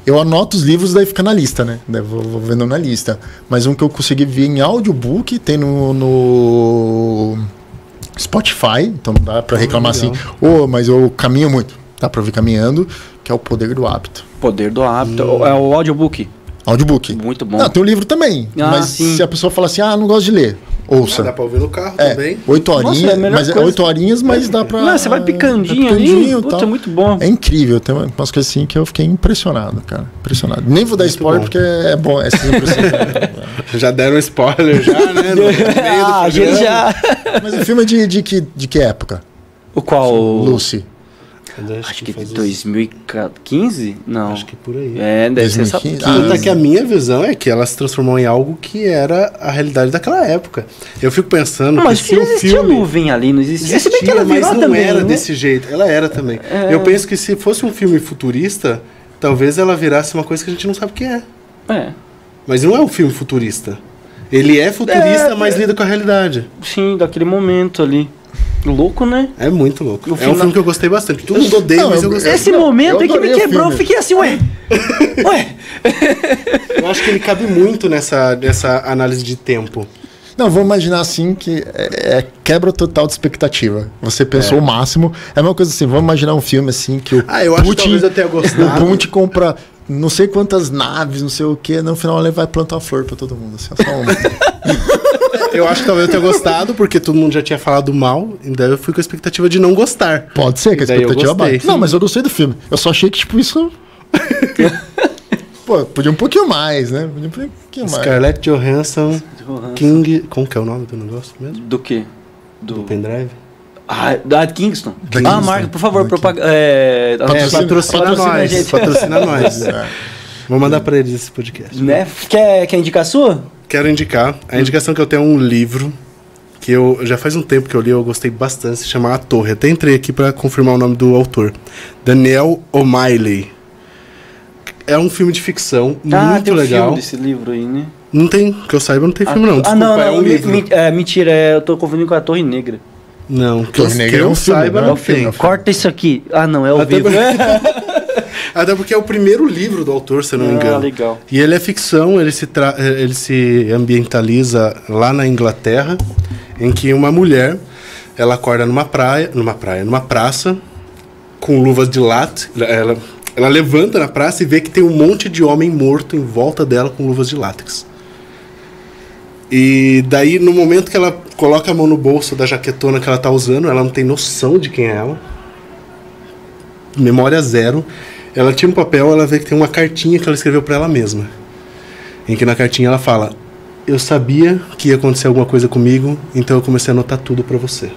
Eu anoto os livros, daí fica na lista, né? Daí vou, vou vendo na lista. Mas um que eu consegui ver em audiobook, tem no, no Spotify, então não dá pra reclamar legal. assim, ô, mas eu caminho muito. Dá pra ouvir caminhando, que é o poder do hábito. Poder do hábito. É o audiobook. Audiobook. Muito bom. Não, tem um livro também. Ah, mas sim. se a pessoa fala assim, ah, não gosto de ler, ouça. Ah, dá pra ouvir no carro É, também. oito Nossa, horinhas, é a melhor mas é coisa. oito horinhas, mas dá pra. Não, você vai picandinho é ali. picandinho e Puta, tal. é muito bom. É incrível, tem umas coisas assim que eu fiquei impressionado, cara. Impressionado. Nem vou dar spoiler bom. porque é bom, é. Já deram spoiler já, né? No meio do ah, a gente programa. já. Mas o filme é de, de, que, de que época? O qual? Lucy. Acho que de faz isso. 2015? Não. Acho que por aí. É, deve ser essa 2015. Tanto é 15. que a minha visão é que ela se transformou em algo que era a realidade daquela época. Eu fico pensando mas que se não o existia filme nuvem ali, não existia. Se bem que existia, ela mas não também, era né? desse jeito. Ela era também. É. Eu penso que se fosse um filme futurista, talvez ela virasse uma coisa que a gente não sabe o que é. É, Mas não é um filme futurista. Ele é futurista, É, mas lida com a realidade. sim, daquele momento ali. Louco, né? É muito louco. O é um filme que eu gostei bastante. Todo mundo odeia, Não, mas eu gostei. Esse não, momento aí que me quebrou, eu fiquei assim, ué. Ué. Eu acho que ele cabe muito nessa, nessa análise de tempo. Não, vou imaginar assim que é, é quebra total de expectativa. Você pensou É. o máximo. É uma coisa assim, vamos imaginar um filme assim que o Ah, eu acho que talvez eu tenha gostado. O Putin compra não sei quantas naves, não sei o que, no final ele vai plantar uma flor pra todo mundo. Assim, só uma. Eu acho que talvez eu tenha gostado, porque todo mundo já tinha falado mal, e daí eu fui com a expectativa de não gostar. Pode ser que a expectativa baixa. Não, mas eu gostei do filme. Eu só achei que, tipo, isso. Pô, podia um pouquinho mais, né? Podia um pouquinho mais. Scarlett Johansson, King. Como que é o nome do negócio mesmo? Do quê? Do Do. pendrive? Ah, da Kingston. Da ah, Kingston. Marca, por favor, Da propaga... é, É, Patrocina- patrocina, patrocina nós. Patrocina nós. É. Vou mandar pra eles esse podcast. Né? Quer, quer indicar a sua? Quero indicar. A indicação que eu tenho é um livro que eu já faz um tempo que eu li, eu gostei bastante, se chama A Torre. Até entrei aqui pra confirmar o nome do autor. Daniel O'Malley. É um filme de ficção ah, muito tem um legal. filme desse livro aí, né? Não tem, que eu saiba, não tem filme não. ah, Desculpa, não, não. é um livro. mi- é, mentira, é, eu tô confundindo com a Torre Negra. Não, que Torre eu, Negra que é eu um filme, saiba, né? não É um filme, tem. é um filme. Corta isso aqui. Ah, não, é o Até vivo. Até porque é o primeiro livro do autor, se eu não me Ah, engano. legal. E ele é ficção, ele se, tra- eh, ele se ambientaliza lá na Inglaterra, em que uma mulher, ela acorda numa praia, numa praia, numa praça, com luvas de látex, ela, ela levanta na praça e vê que tem um monte de homem morto em volta dela com luvas de látex. E daí, no momento que ela coloca a mão no bolso da jaquetona que ela tá usando, ela não tem noção de quem é ela. Memória zero. Ela tira um papel, ela vê que tem uma cartinha que ela escreveu para ela mesma. Em que na cartinha ela fala: Eu sabia que ia acontecer alguma coisa comigo, então eu comecei a anotar tudo para você.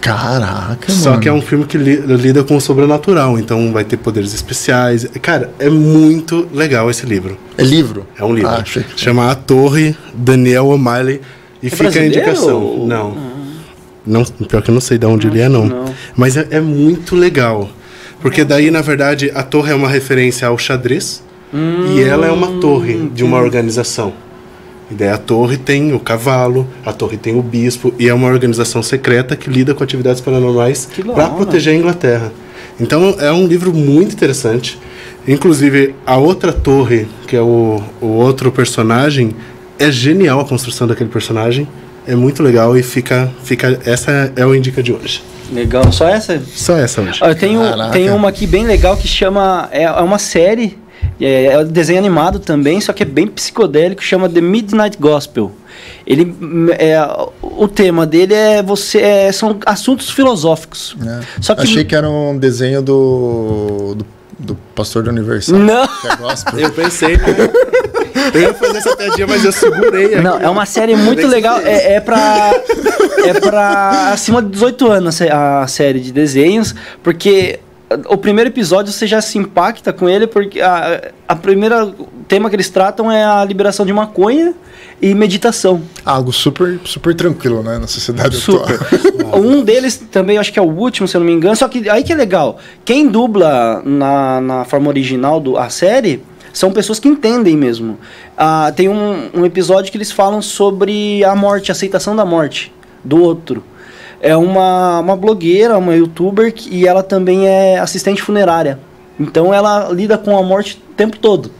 Caraca, Só mano. que é um filme que li- lida com o sobrenatural, então vai ter poderes especiais. Cara, é muito legal esse livro. É livro? É um livro. Ah, Chama A Torre, Daniel O'Malley. E É fica a indicação. ou- Não. Não. Pior que eu não sei de onde ele é, não. Não. Mas é, é muito legal. Porque daí, na verdade, a torre é uma referência ao xadrez. e ela é uma torre de uma organização. E daí a torre tem o cavalo, a torre tem o bispo, e é uma organização secreta que lida com atividades paranormais para proteger a Inglaterra. Então é um livro muito interessante. Inclusive, a outra torre, que é o, o outro personagem, é genial a construção daquele personagem. É muito legal e fica. fica essa é o Indica de hoje. Legal, só essa? Só essa hoje. Ah, Eu tenho, Caraca. tenho uma aqui bem legal que chama. É, é uma série, é, é um desenho animado também, só que é bem psicodélico, chama The Midnight Gospel. Ele, é, o tema dele é você é, são assuntos filosóficos. É. Só que Achei que era um desenho do, do, do pastor de aniversário. não, Que é gospel. Eu pensei, né? Eu ia fazer essa piadinha, mas eu segurei aqui. não, é uma série muito legal. É, é pra é para acima de 18 anos a sé- a série de desenhos, porque o primeiro episódio você já se impacta com ele porque a, a primeira tema que eles tratam é a liberação de maconha e meditação. Algo super, super tranquilo, né? Na sociedade Super. atual. um deles também, acho que é o último, se eu não me engano. Só que aí que é legal. Quem dubla na, na forma original do, a série são pessoas que entendem mesmo. Ah, tem um, um episódio que eles falam sobre a morte, a aceitação da morte do outro. É uma, uma blogueira, uma youtuber, e ela também é assistente funerária. Então ela lida com a morte o tempo todo.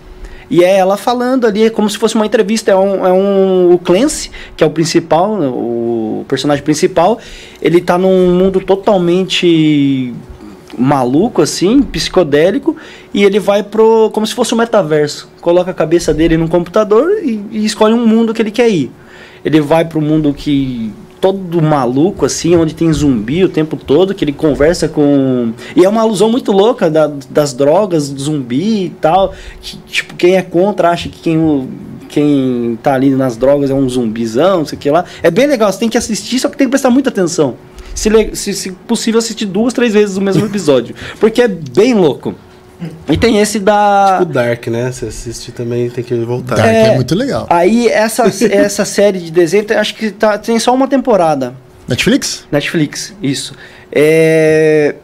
E é ela falando ali, é como se fosse uma entrevista. É um, é um o Clancy, que é o principal, né, o personagem principal. Ele tá num mundo totalmente maluco, assim, psicodélico, e ele vai pro. como se fosse um metaverso. Coloca a cabeça dele num computador e, e escolhe um mundo que ele quer ir. Ele vai pro mundo que todo maluco, assim, onde tem zumbi o tempo todo, que ele conversa com. E é uma alusão muito louca da, das drogas, do zumbi e tal. Que, tipo, quem é contra acha que quem, quem tá ali nas drogas é um zumbizão, não sei o que lá. É bem legal, você tem que assistir, só que tem que prestar muita atenção. Se, se, se possível, assistir duas, três vezes o mesmo episódio. porque é bem louco. E tem esse da. Tipo Dark, né? Você assiste também tem que voltar. Dark é, é muito legal. Aí essa, essa série de desenho, acho que tá, tem só uma temporada. Netflix? Netflix, isso. É.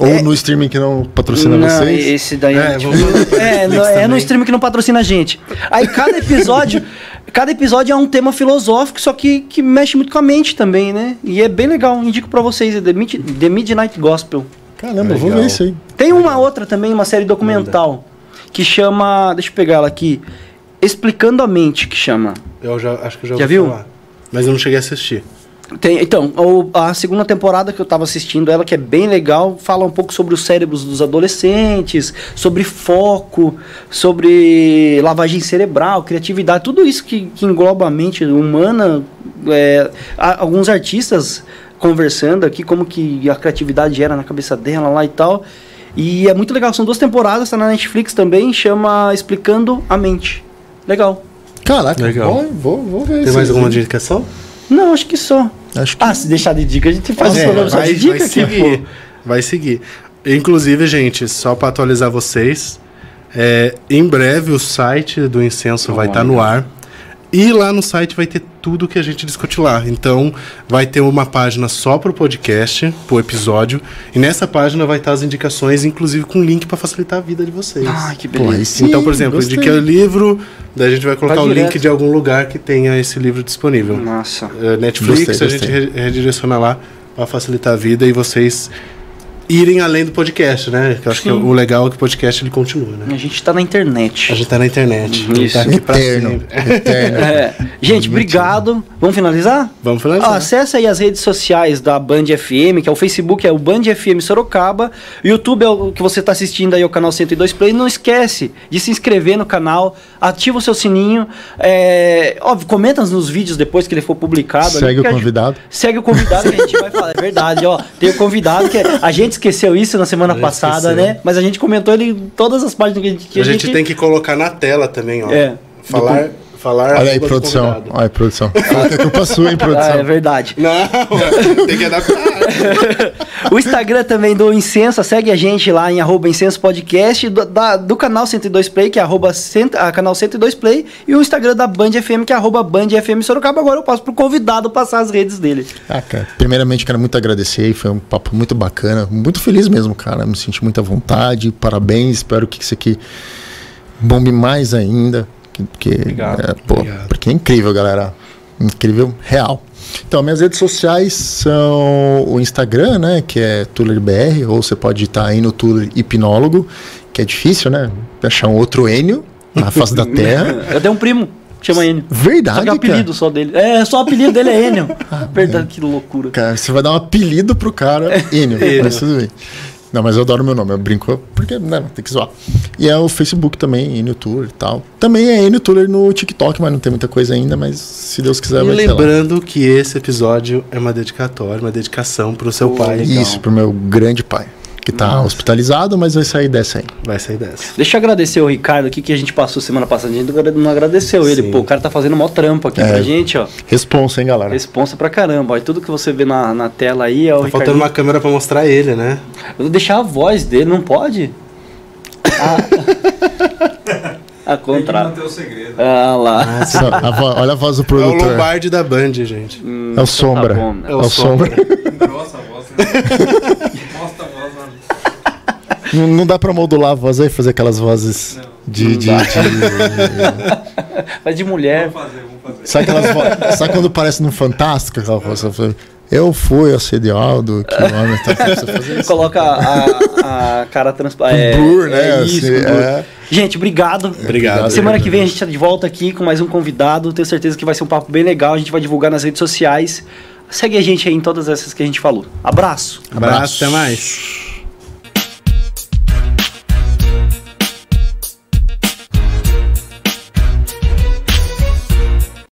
Ou é, no streaming que não patrocina não, vocês? Esse daí é, é, no, é no streaming que não patrocina a gente. Aí cada episódio, cada episódio é um tema filosófico, só que, que mexe muito com a mente também, né? E é bem legal, indico para vocês, é The, Mid, The Midnight Gospel. Caramba, Legal. vou ver isso aí. Tem uma outra também, uma série documental, que chama. Deixa eu pegar ela aqui. Explicando a Mente, que chama. Eu já acho que já, já viu? Falar, mas eu não cheguei a assistir. Tem, então, a segunda temporada que eu estava assistindo, ela que é bem legal, fala um pouco sobre os cérebros dos adolescentes, sobre foco, sobre lavagem cerebral, criatividade, tudo isso que, que engloba a mente humana. É, alguns artistas conversando aqui como que a criatividade era na cabeça dela lá e tal. E é muito legal, são duas temporadas, tá na Netflix também, chama Explicando a Mente. Legal. Caraca, legal. Vou, vou, vou ver Tem mais alguma indicação? Não, acho que só. Acho que... Ah, se deixar de dica, a gente faz é, programa vai, de dica vai seguir. Vai seguir. Inclusive, gente, só para atualizar vocês, é, em breve o site do Incenso oh, vai estar tá no ar. E lá no site vai ter tudo que a gente discute lá. Então, vai ter uma página só para o podcast, pro episódio. E nessa página vai estar as indicações, inclusive com link para facilitar a vida de vocês. Ah, que beleza. então, por exemplo, indiquei o livro, daí a gente vai colocar vai o link de algum lugar que tenha esse livro disponível. Nossa. Uh, Netflix, gostei, a gente redireciona lá para facilitar a vida e vocês irem além do podcast, né? Que eu acho Sim. que o legal é que o podcast ele continua, né? A gente tá na internet. A gente tá na internet. Isso. Tá aqui eterno. eterno. É. Gente, obrigado. Vamos finalizar? Vamos finalizar. Ah, acesse aí as redes sociais da Band FM, que é o Facebook, é o Band FM Sorocaba. O YouTube é o que você tá assistindo aí, é o canal 102 Play. Não esquece de se inscrever no canal, ativa o seu sininho. É, óbvio, comenta nos vídeos depois que ele for publicado. Segue ali, o convidado. A, segue o convidado que a gente vai falar. É verdade, ó. Tem o convidado que a gente esqueceu isso na semana passada, esqueceu. né? Mas a gente comentou ele em todas as páginas que a gente. Que a, a gente, gente, tem que colocar na tela também, ó. É. Falar. Do... Falar Olha aí, produção. Olha aí, produção. Fala que é culpa sua, hein, produção. Ah, é verdade. Não, tem que adaptar. o Instagram também do Incenso, segue a gente lá em arroba Incenso Podcast, do, da, do canal 102 Play, que é arroba cent, a, canal 102 Play, e o Instagram da Band FM, que é arroba Band FM Sorocaba. Agora eu passo pro convidado passar as redes dele. Ah, cara, primeiramente quero muito agradecer, foi um papo muito bacana, muito feliz mesmo, cara, me senti muita vontade, parabéns, espero que isso aqui bombe mais ainda porque, obrigado, é, pô, obrigado. porque é incrível, galera. Incrível, real. Então, minhas redes sociais são o Instagram, né, que é TullerBR, ou você pode estar aí no Tuller Hipnólogo, que é difícil, né, achar um outro Enio na face da Terra. Eu tenho um primo, chama Enio. Verdade, só que é o apelido cara. só dele. É, só o apelido dele é Enio. Ah, Verdade, que loucura. Cara, você vai dar um apelido pro cara, Enio, mas tudo bem. Não, mas eu adoro meu nome, eu brinco porque né, tem que zoar. E é o Facebook também, Enio Tuller e tal. Também é Enio Tuller no TikTok, mas não tem muita coisa ainda, mas se Deus quiser e vai lembrando que esse episódio é uma dedicatória, uma dedicação pro seu oh, pai. Isso, pro meu grande pai que tá Nossa. hospitalizado, mas vai sair dessa aí. Vai sair dessa. Deixa eu agradecer o Ricardo aqui que a gente passou semana passada. A gente não agradeceu Sim. ele. Pô, o cara tá fazendo mó trampo aqui é. pra gente, ó. Responsa, hein, galera? Responsa pra caramba. Ó. E tudo que você vê na, na tela aí é o Tá faltando uma câmera pra mostrar ele, né? Eu vou deixar a voz dele, não pode? Ah. A contra... Tem que manter o segredo. Ah lá. Ah, a vo... Olha a voz do produtor. É o Lombardi da Band, gente. Hum, é o Sombra. Tá bom, né? É o, é o Sombra. sombra. Grossa a voz, né? Mostra a voz, mano. Não, não dá pra modular a voz aí, fazer aquelas vozes não, de. Não de, de... Mas de mulher. Vamos fazer, vamos fazer. Sabe, aquelas vo... Sabe quando parece num Fantástico aquela voz? Eu fui assediado, que homem tá isso. Coloca a, a cara transparente. blur, né, É isso, assim, é. Gente, obrigado. Obrigado. Semana que vem a gente está de volta aqui com mais um convidado. Tenho certeza que vai ser um papo bem legal. A gente vai divulgar nas redes sociais. Segue a gente aí em todas essas que a gente falou. Abraço. Abraço, até mais.